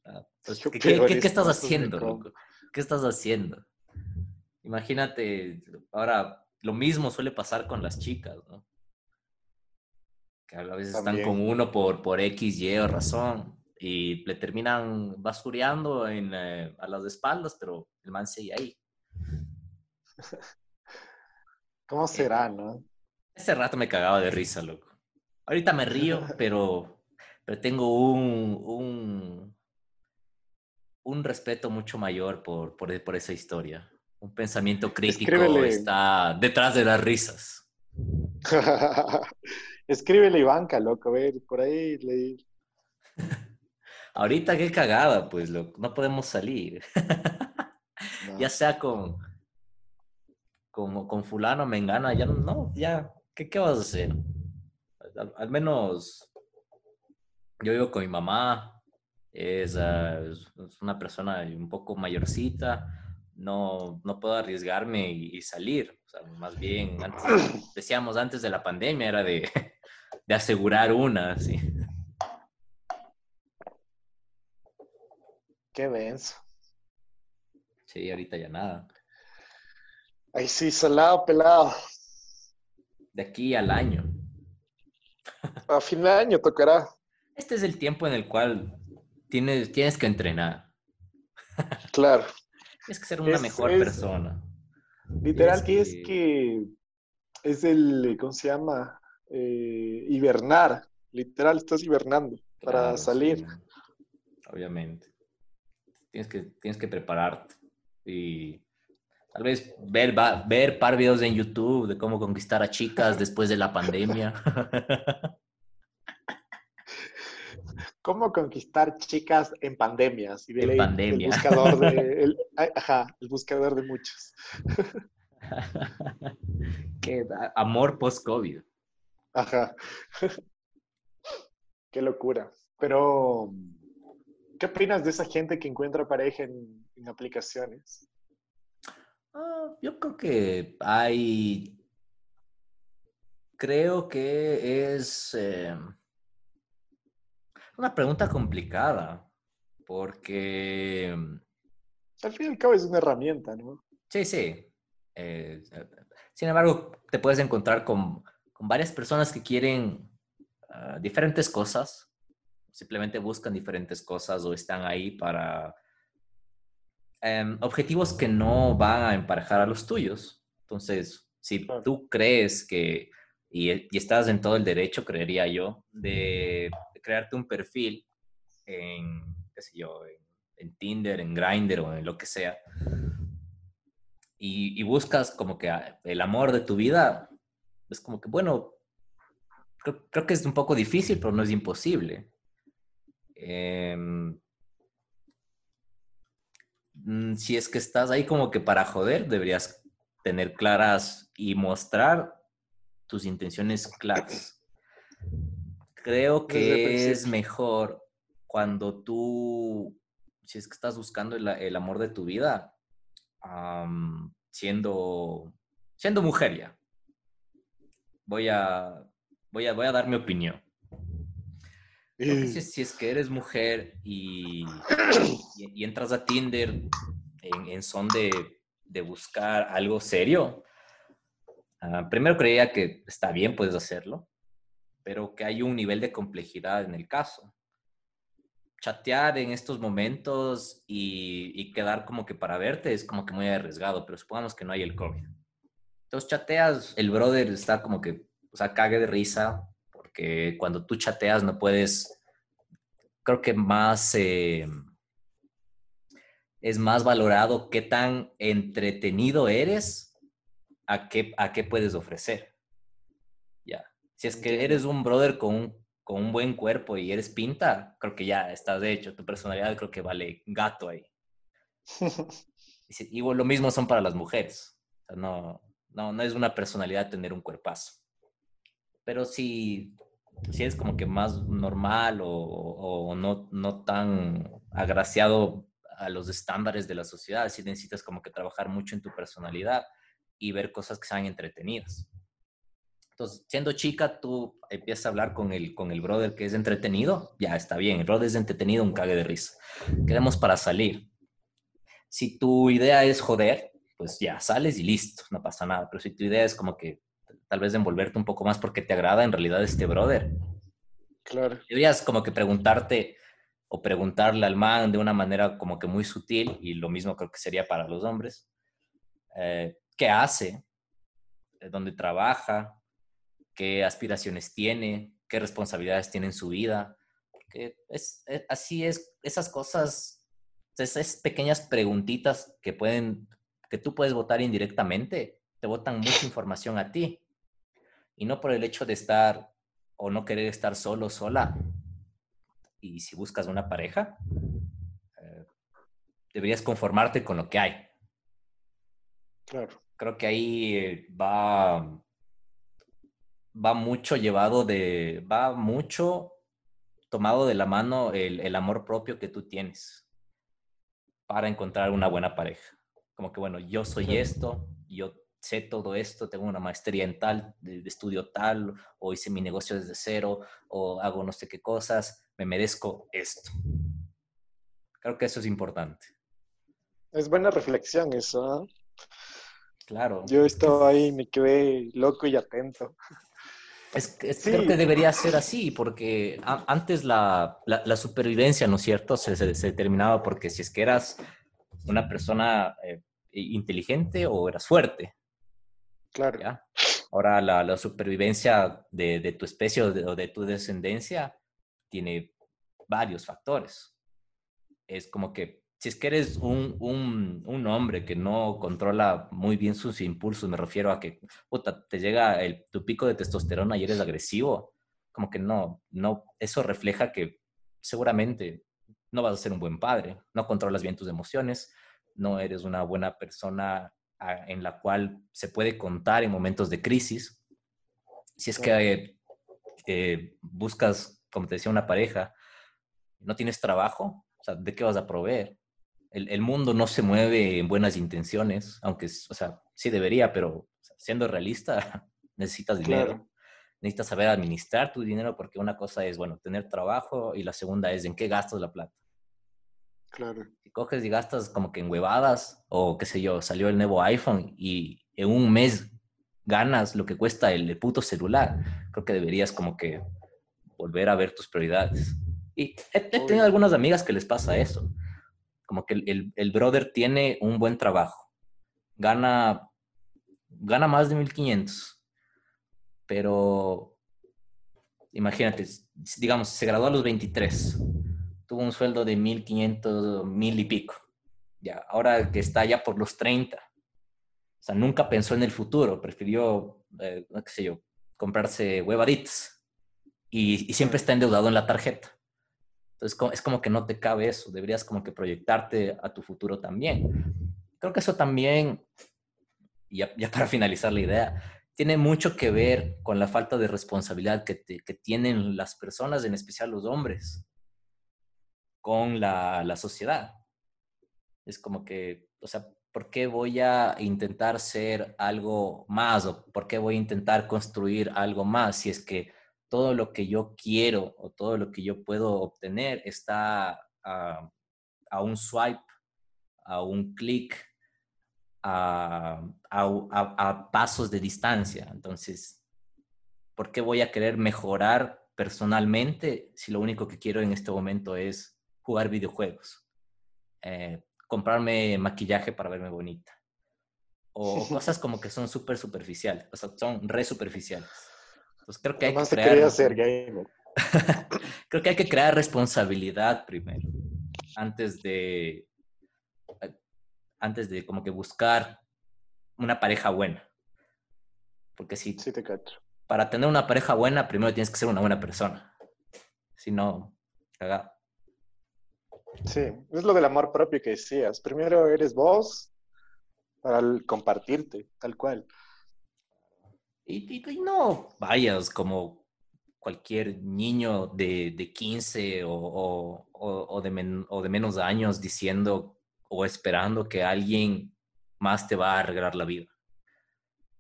Ah, pues, ¿Qué, qué- qué- peores qué estás haciendo, loco? ¿Qué estás haciendo? Imagínate, ahora lo mismo suele pasar con las chicas, ¿no? Que a veces están También. con uno por, por X, Y o razón y le terminan basureando en, eh, a las espaldas, pero el man sigue ahí. ¿Cómo será, no? Ese rato me cagaba de risa, loco. Ahorita me río, pero, pero tengo un, un, un respeto mucho mayor por, por, por esa historia. Un pensamiento crítico Escríbele. está detrás de las risas. Escríbele Ivanka, loco, a ver, por ahí leí. Ahorita qué cagada, pues, loco. No podemos salir. No. ya sea con, con, con fulano, mengana, ya no, no, ya, ¿qué, qué vas a hacer? Al, al menos yo vivo con mi mamá, es, es- es una persona un poco mayorcita, no, no puedo arriesgarme y, y salir. O sea, más bien, antes, decíamos antes de la pandemia, era de, de asegurar una, sí. Qué denso. Sí, ahorita ya nada. Ay, sí, salado, pelado. De aquí al año. A fin de año tocará. Este es el tiempo en el cual tienes, tienes que entrenar. Claro. Tienes que ser una Es- mejor es- persona. Literal, que es que es el, ¿cómo se llama? Eh, hibernar. Literal, estás hibernando para salir. sí, obviamente. Tienes que, tienes que prepararte. Y tal vez ver, va- ver par videos en YouTube de cómo conquistar a chicas después de la pandemia. ¿Cómo conquistar chicas en pandemias? Y En pandemia. El buscador de, el- ajá, el buscador de muchos. Qué amor post-COVID. Ajá. Qué locura. Pero, ¿qué opinas de esa gente que encuentra pareja en, en aplicaciones? Ah, yo creo que hay. Creo que es eh, una pregunta complicada, porque Al fin y al cabo es una herramienta, ¿no? sí, sí. eh, sin embargo, te puedes encontrar con, con varias personas que quieren ah, diferentes cosas, simplemente buscan diferentes cosas o están ahí para em, objetivos que no van a emparejar a los tuyos. Entonces, si tú crees que, y, y estás en todo el derecho, creería yo, de, crearte un perfil en, qué sé yo, en, en Tinder, en Grindr o en lo que sea, y, y buscas como que el amor de tu vida, es como que, bueno, creo, creo que es un poco difícil, pero no es imposible. Em, si es que estás ahí como que para joder, deberías tener claras y mostrar tus intenciones claras. Creo que es mejor cuando tú, si es que estás buscando el, el amor de tu vida, siendo, siendo mujer ya. Voy a, voy, a, voy a dar mi opinión. Porque si, si es que eres mujer y, y, y entras a Tinder en, en son de, de, buscar algo serio, uh, primero creía que está bien, puedes hacerlo, pero que hay un nivel de complejidad en el caso. Chatear en estos momentos y, y quedar como que para verte es como que muy arriesgado, pero supongamos que no hay el COVID. Entonces chateas, el brother está como que, o sea, cague de risa, porque cuando tú chateas no puedes, creo que más, eh, es más valorado qué tan entretenido eres a qué, a qué puedes ofrecer. Ya, si es que eres un brother con un, con un buen cuerpo y eres pinta, creo que ya estás de hecho, tu personalidad creo que vale gato ahí. y lo mismo son para las mujeres. O sea, no, no, no es una personalidad tener un cuerpazo. Pero si, si es como que más normal o, o no, no tan agraciado a los estándares de la sociedad, si necesitas como que trabajar mucho en tu personalidad y ver cosas que sean entretenidas. Entonces, siendo chica, tú empiezas a hablar con el, con el brother que es entretenido, ya está bien, el brother es entretenido, un cague de risa. Queremos para salir. Si tu idea es joder, pues ya sales y listo, no pasa nada. Pero si tu idea es como que tal vez envolverte un poco más porque te agrada en realidad este brother. Claro. Deberías como que preguntarte o preguntarle al man de una manera como que muy sutil, y lo mismo creo que sería para los hombres, eh, qué hace, dónde trabaja, qué aspiraciones tiene, qué responsabilidades tiene en su vida. Porque es, es, así es, esas cosas, esas pequeñas preguntitas que pueden que tú puedes votar indirectamente, te votan mucha información a ti. Y no por el hecho de estar o no querer estar solo, sola. Y si buscas una pareja, eh, deberías conformarte con lo que hay. Claro. Creo que ahí eh, va, va mucho llevado de, va mucho tomado de la mano el, el amor propio que tú tienes para encontrar una buena pareja como que, bueno, yo soy esto, yo sé todo esto, tengo una maestría en tal, estudio tal, o hice mi negocio desde cero, o hago no sé qué cosas, me merezco esto. Creo que eso es importante. Es buena reflexión eso. ¿eh? Claro. Yo estaba ahí, me quedé loco y atento. Es, es sí. Creo que debería ser así, porque a, antes la, la, la, supervivencia, ¿no es cierto?, se, se, se, determinaba porque si es que eras una persona eh, inteligente o eras fuerte. Claro. Ahora la, supervivencia de, tu especie o de, tu descendencia tiene varios factores. Es como que si es que eres un, hombre que no controla muy bien sus impulsos, me refiero a que puta, te llega el, tu pico de testosterona y eres agresivo, como que no, no, eso refleja que seguramente no vas a ser un buen padre, no controlas bien tus emociones, no eres una buena persona en la cual se puede contar en momentos de crisis. Si es que eh, buscas, como te decía, una pareja, no tienes trabajo, o sea, ¿de qué vas a proveer? El, el mundo no se mueve en buenas intenciones, aunque, o sea, sí debería, pero siendo realista, necesitas dinero. Claro. Necesitas saber administrar tu dinero porque una cosa es, bueno, tener trabajo y la segunda es en qué gastas la plata. Claro. Si coges y gastas como que en huevadas o qué sé yo, salió el nuevo iPhone y en un mes ganas lo que cuesta el, el puto celular, creo que deberías como que volver a ver tus prioridades. Y he, he tenido algunas amigas que les pasa eso. Como que el, el, el brother tiene un buen trabajo, gana, gana más de 1500, pero imagínate, digamos, se graduó a los 23 tuvo un sueldo de 1.500, mil y pico. Ya, ahora que está ya por los 30. O sea, nunca pensó en el futuro, prefirió, eh, qué sé yo, comprarse huevaditas. Y, y, siempre está endeudado en la tarjeta. Entonces, es como que no te cabe eso. Deberías como que proyectarte a tu futuro también. Creo que eso también, ya, ya para finalizar la idea, tiene mucho que ver con la falta de responsabilidad que, tienen las personas, en especial los hombres con la, la, sociedad. Es como que, o sea, ¿por qué voy a intentar ser algo más o por qué voy a intentar construir algo más si es que todo lo que yo quiero o todo lo que yo puedo obtener está a, un swipe, a un clic, a, a, a pasos de distancia. Entonces, ¿por qué voy a querer mejorar personalmente si lo único que quiero en este momento es jugar videojuegos? Eh, comprarme maquillaje para verme bonita. O cosas como que son súper superficiales, o sea, son re superficiales. Entonces creo que hay que crear... ser gamer. creo que hay que crear responsabilidad primero, antes de, antes de como que buscar una pareja buena. Porque si... Sí, te cacho. Para tener una pareja buena, primero tienes que ser una buena persona. Si no, cagado. Sí, es lo del amor propio que decías. Primero eres vos para compartirte, tal cual. Y, no vayas como cualquier niño de, de 15 o, o, o, de o de menos años diciendo o esperando que alguien más te va a arreglar la vida.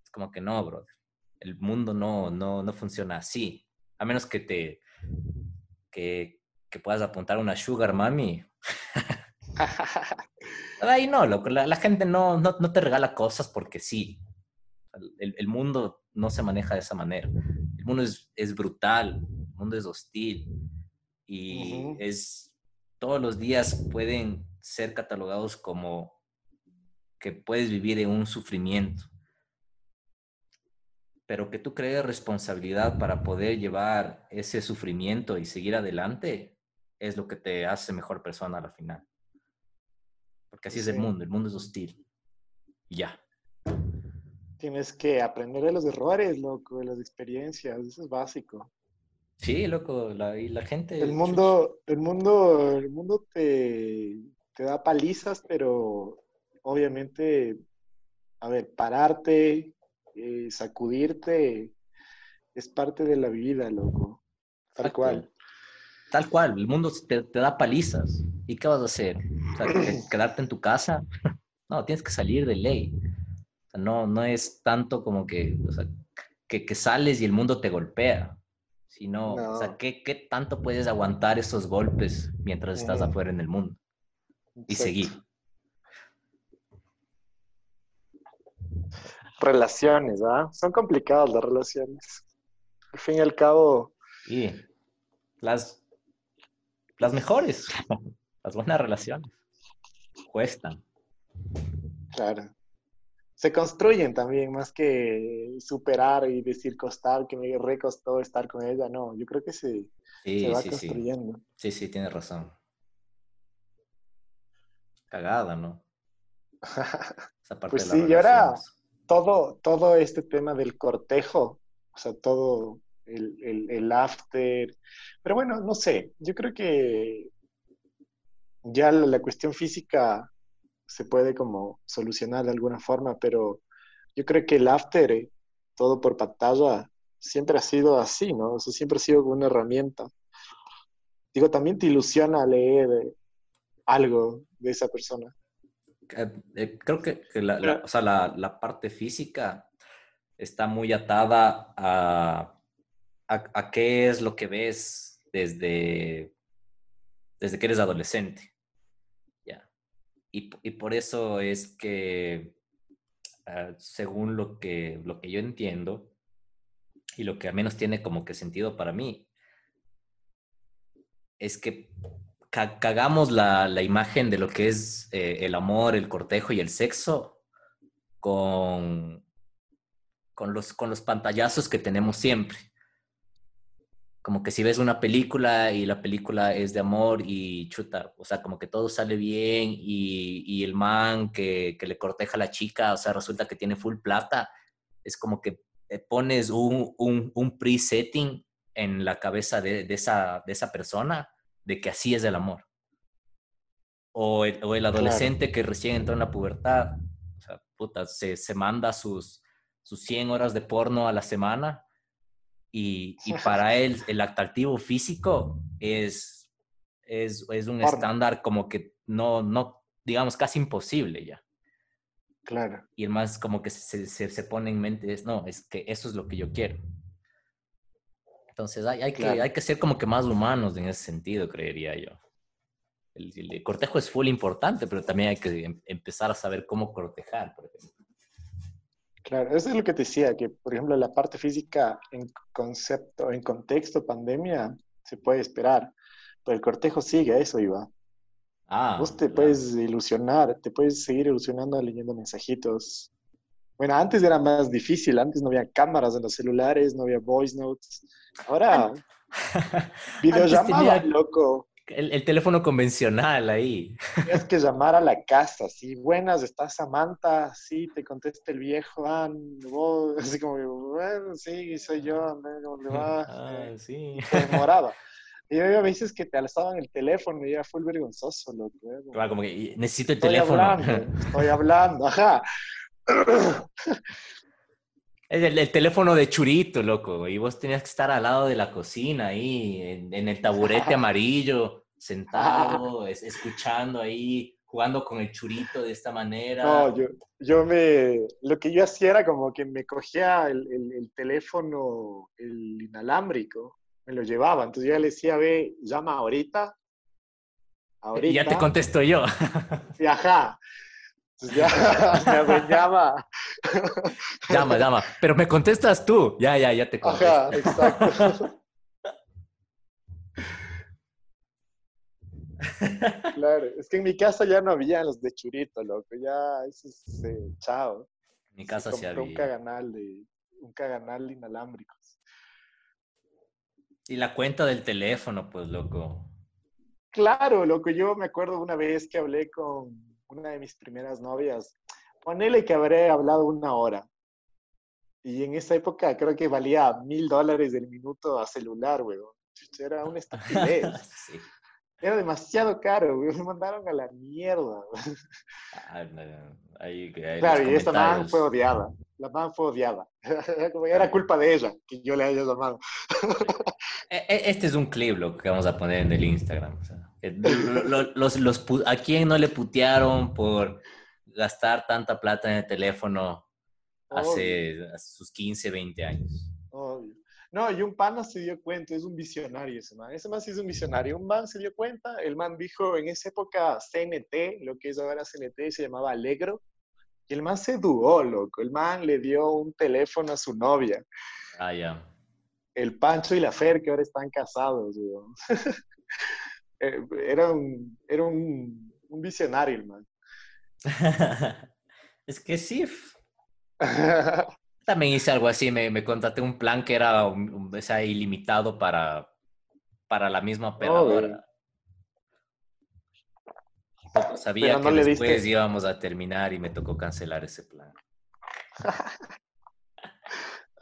Es como que no, brother. El mundo no, no, no funciona así. A menos que te que, que puedas apuntar una sugar mami. Ahí no, loco. La, gente no, no, no, te regala cosas porque sí. El, el, mundo no se maneja de esa manera. El mundo es, es brutal, el mundo es hostil y es todos los días pueden ser catalogados como que puedes vivir en un sufrimiento, pero que tú crees responsabilidad para poder llevar ese sufrimiento y seguir adelante, es lo que te hace mejor persona a la final. Porque así es el mundo, el mundo es hostil. Y ya. Tienes que aprender de los errores, loco, de las experiencias, eso es básico. Sí, loco, la, y la gente... El mundo, el mundo, el mundo te, te da palizas, pero obviamente, a ver, pararte, eh, sacudirte, es parte de la vida, loco. Tal cual. Tal cual, el mundo te, da palizas. ¿Y qué vas a hacer? ¿Quedarte en tu casa? No, tienes que salir de ley. no, no es tanto como que, que, que, sales y el mundo te golpea, sino, o sea, ¿qué, ¿qué, tanto puedes aguantar esos golpes mientras estás afuera en el mundo? y seguir. Relaciones, ¿ah? Son complicadas las relaciones. Al fin y al cabo. Y las, las mejores, las buenas relaciones, cuestan. Claro. Se construyen también, más que superar y decir costar, que me recostó estar con ella. No, yo creo que se, se va construyendo. Sí, sí, tienes razón cagada, ¿no? pues sí, y ahora todo, todo este tema del cortejo, o sea, todo el, el, after, pero bueno, no sé, yo creo que ya la, cuestión física se puede como solucionar de alguna forma, pero yo creo que el after, eh, todo por pantalla, siempre ha sido así, ¿no? O sea, siempre ha sido una herramienta. Digo, también te ilusiona leer eh, algo de esa persona. Eh, eh, creo que, la, o sea, la, parte física está muy atada a, a, qué es lo que ves desde, desde que eres adolescente. Y, y, por eso es que, ah, según lo que, lo que yo entiendo, y lo que al menos tiene como que sentido para mí, es que cagamos la, la, imagen de lo que es eh, el amor, el cortejo y el sexo con, con, los, con los pantallazos que tenemos siempre. Como que si ves una película y la película es de amor y chuta, o sea, como que todo sale bien y, y el man que, que, le corteja a la chica, o sea, resulta que tiene full plata, es como que eh, pones un, un, un pre-setting en la cabeza de, de, esa, de esa persona de que así es el amor. O el, adolescente que recién entró en la pubertad, o sea, puta, se, se, manda sus, sus 100 horas de porno a la semana y, y para él el atractivo físico es, es, es un estándar como que no, no, digamos, casi imposible ya. Claro. Y el más como que se, se, se pone en mente es, no, es que eso es lo que yo quiero. Entonces hay, hay, Claro. que, hay que ser como que más humanos en ese sentido, creería yo. El, el cortejo es full importante, pero también hay que em- empezar a saber cómo cortejar, por ejemplo. Claro, eso es lo que te decía, que por ejemplo la parte física en concepto, en contexto pandemia, se puede esperar, pero el cortejo sigue, a eso iba. Ah, Vos te claro. puedes ilusionar, te puedes seguir ilusionando leyendo mensajitos. Bueno, antes era más difícil, antes no había cámaras en los celulares, no había voice notes. Ahora, videollamada, tenía- loco. El, el teléfono convencional ahí. Tienes que llamar a la casa, sí, buenas, ¿estás Samantha? Sí, te contesta el viejo, ah, vos, así como, bueno, sí, soy yo. ¿cómo le va? Ah, Eh, sí. demoraba. Y había veces que te alzaban el teléfono y era full vergonzoso, loco. ¿eh? Claro, como que necesito el estoy teléfono. hablando, estoy hablando, ajá. Es el, el teléfono de churito, loco. Y vos tenías que estar al lado de la cocina ahí, en, en el taburete amarillo, sentado, es- escuchando ahí, jugando con el churito de esta manera. No, yo, yo me, lo que yo hacía era como que me cogía el, el- el teléfono, el inalámbrico, me lo llevaba. Entonces yo le decía, ve, llama ahorita. Ahorita. y ya te contesto yo. Y ajá. Entonces ya me adueñaba. llama, llama. Pero me contestas tú. Ya, ya, ya te contesto. Ajá, exacto. Claro, es que en mi casa ya no había los de churito, loco. Ya, eso es, eh, chao. En mi casa sí compré un había. caganal de, un caganal inalámbricos. Y la cuenta del teléfono, pues, loco. Claro, loco, yo me acuerdo una vez que hablé con una de mis primeras novias. Ponele que habré hablado una hora. Y en esa época creo que valía mil dólares el minuto a celular, weón. Era una estupidez. Sí. Era demasiado caro, weón. Me mandaron a la mierda. Ah, ahí- ahí Claro, los y esta man fue odiada. La man fue odiada. Como era culpa de ella que yo le haya llamado. E- e- Este es un clip lo que vamos a poner en el Instagram. o sea, los, los pu- ¿A quién no le putearon por gastar tanta plata en el teléfono hace, hace sus 15, 20 años? Obvio. No, y un pana se dio cuenta, es un visionario ese man. Ese man sí es un visionario. Un man se dio cuenta, el man dijo en esa época CNT, lo que es ahora CNT, se llamaba Alegro. Y el man se dudó, loco. El man le dio un teléfono a su novia, Ah, ya. el Pancho y la Fer, que ahora están casados. weón. Eh, era un, era un, un visionario el man. es que sí. También hice algo así, me, me contraté un plan que era un- un- o sea, ilimitado para, para la misma operadora. Sabía no que le después diste- íbamos a terminar y me tocó cancelar ese plan.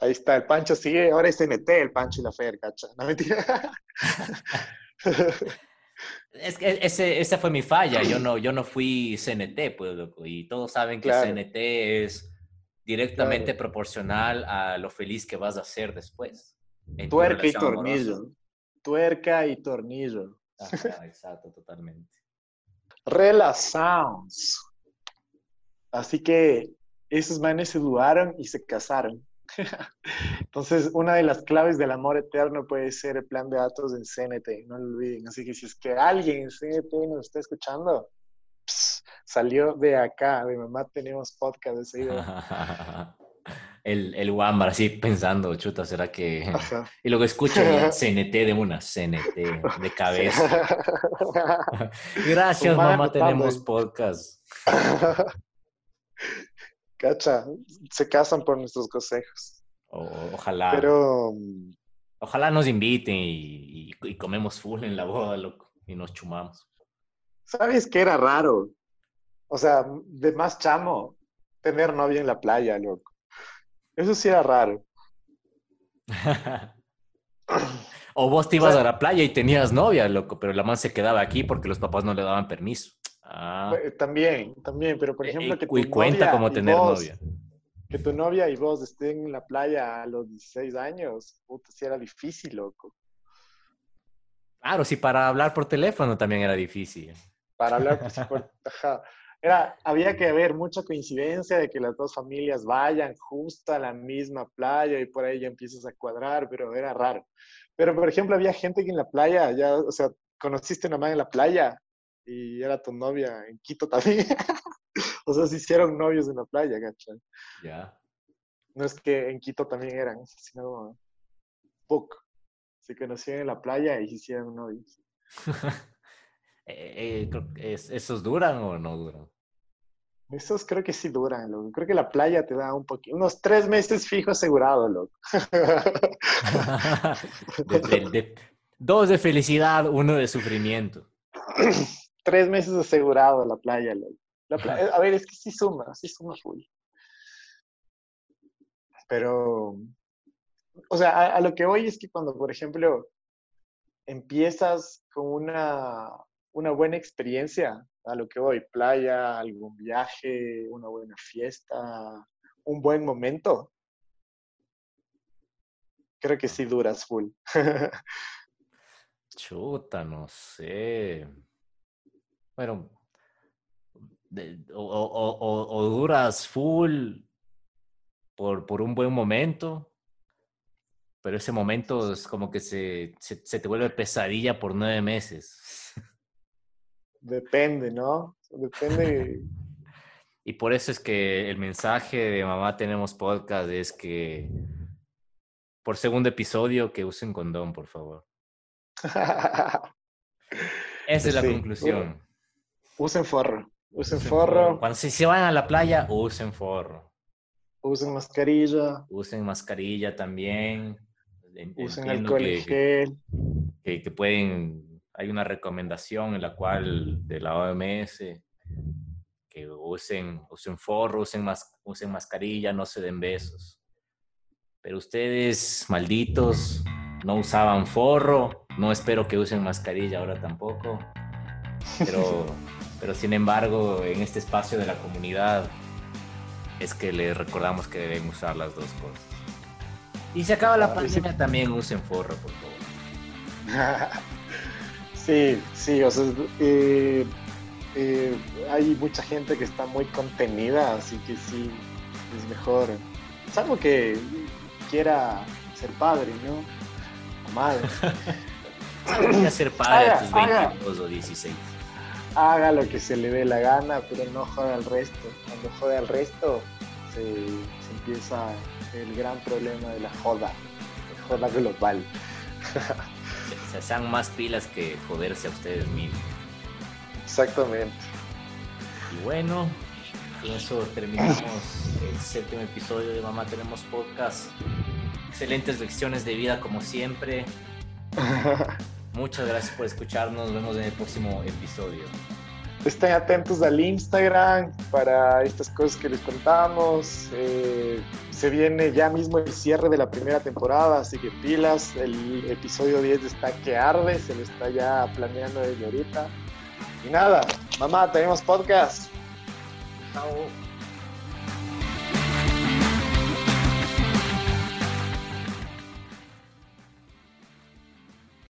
Ahí está, el Pancho sigue, ahora es CNT, el Pancho y la Fer, cacha. No mentira. Es que ese, esa fue mi falla. Yo no, yo no fui CNT, pues, loco. Y todos saben que Claro. CNT es directamente Claro. proporcional a lo feliz que vas a ser después. en tu Tuerca y tornillo. amorosa. Tuerca y tornillo. Ajá, exacto, totalmente. Relaciones. Así que esos manes se dudaron y se casaron. Entonces, una de las claves del amor eterno puede ser el plan de datos en CNT, no lo olviden. Así que si es que alguien en CNT nos está escuchando, salió de acá, de mamá tenemos podcast de seguido. El, el Wambar así pensando, chuta, ¿será que...? Ajá. Y luego escucho el CNT de una, CNT de cabeza. Gracias, mamá, tenemos en- podcast. Cacha, se casan por nuestros consejos. O- ojalá. Pero Ojalá nos inviten y, y- y comemos full en la boda, loco, y nos chumamos. ¿Sabes qué era raro? O sea, de más chamo, tener novia en la playa, loco. Eso sí era raro. o vos te ibas a la playa y tenías novia, loco, pero la man se quedaba aquí porque los papás no le daban permiso. Ah, Eh, También, también, pero por eh, ejemplo que tu y cuenta novia como tener vos- novia. Que tu novia y vos estén en la playa a los 16 años, puta, sí era difícil, loco. Claro, sí, para hablar por teléfono también era difícil. Para hablar, pues, por- ajá. Era, había que haber mucha coincidencia de que las dos familias vayan justo a la misma playa y por ahí ya empiezas a cuadrar, pero era raro. Pero, por ejemplo, había gente que en la playa, ya, o sea, conociste una madre en la playa y era tu novia en Quito también. o sea, se hicieron novios en la playa, ¿cachai? Ya. No es que en Quito también eran, sino poco. Se conocían en la playa y se hicieron novios. Eh, eh, creo que es- ¿Esos duran o no duran? Esos creo que sí duran, loco. Creo que la playa te da un poquito, unos tres meses fijo asegurado, loco. De- de- de- dos de felicidad, uno de sufrimiento. tres meses asegurado la playa, loco. La playa- a ver, es que sí suma, sí suma full. Pero, o sea, a, a lo que voy es que cuando, por ejemplo, empiezas con una, una buena experiencia, a lo que voy, playa, algún viaje, una buena fiesta, un buen momento, creo que sí duras full. Chuta, no sé. Bueno, o- o duras full por, por un buen momento, pero ese momento es como que se, se, se te vuelve pesadilla por nueve meses. Depende, ¿no? Depende. Y por eso es que el mensaje de Mamá Tenemos Podcast es que por segundo episodio que usen condón, por favor. Esa es la Sí, conclusión. Usen forro. Usen Usen forro, Cuando se, se van a la playa, usen forro. usen mascarilla, Usen mascarilla también. En- usen entiendo alcohol que- en gel. que, que pueden, hay una recomendación en la cual de la OMS que usen, usen forro, usen, mas- usen mascarilla, no se den besos. Pero ustedes, malditos, no usaban forro, no espero que usen mascarilla ahora tampoco. Pero, pero sin embargo, en este espacio de la comunidad es que les recordamos que deben usar las dos cosas. Y si acaba la Ah, pandemia, también usen forro, por favor. Sí, sí, o sea, eh, eh, hay mucha gente que está muy contenida, así que sí, es mejor, salvo que quiera ser padre, ¿no? O madre. Voy a ser padre a Haga, tus haga. 22 o 16. Haga lo que se le dé la gana, pero no joda al resto. Cuando jode al resto, se, se empieza el gran problema de la joda, la joda global. Se, se sean más pilas que joderse a ustedes mismos. Exactamente. Y bueno, con eso terminamos el séptimo episodio de Mamá Tenemos Podcast. Excelentes lecciones de vida como siempre. Muchas gracias por escucharnos. Nos vemos en el próximo episodio. Estén atentos al Instagram para estas cosas que les contamos. Eh, se viene ya mismo el cierre de la primera temporada, así que pilas. El episodio 10 está que arde, se lo está ya planeando desde ahorita. Y nada, mamá, tenemos podcast. Chao.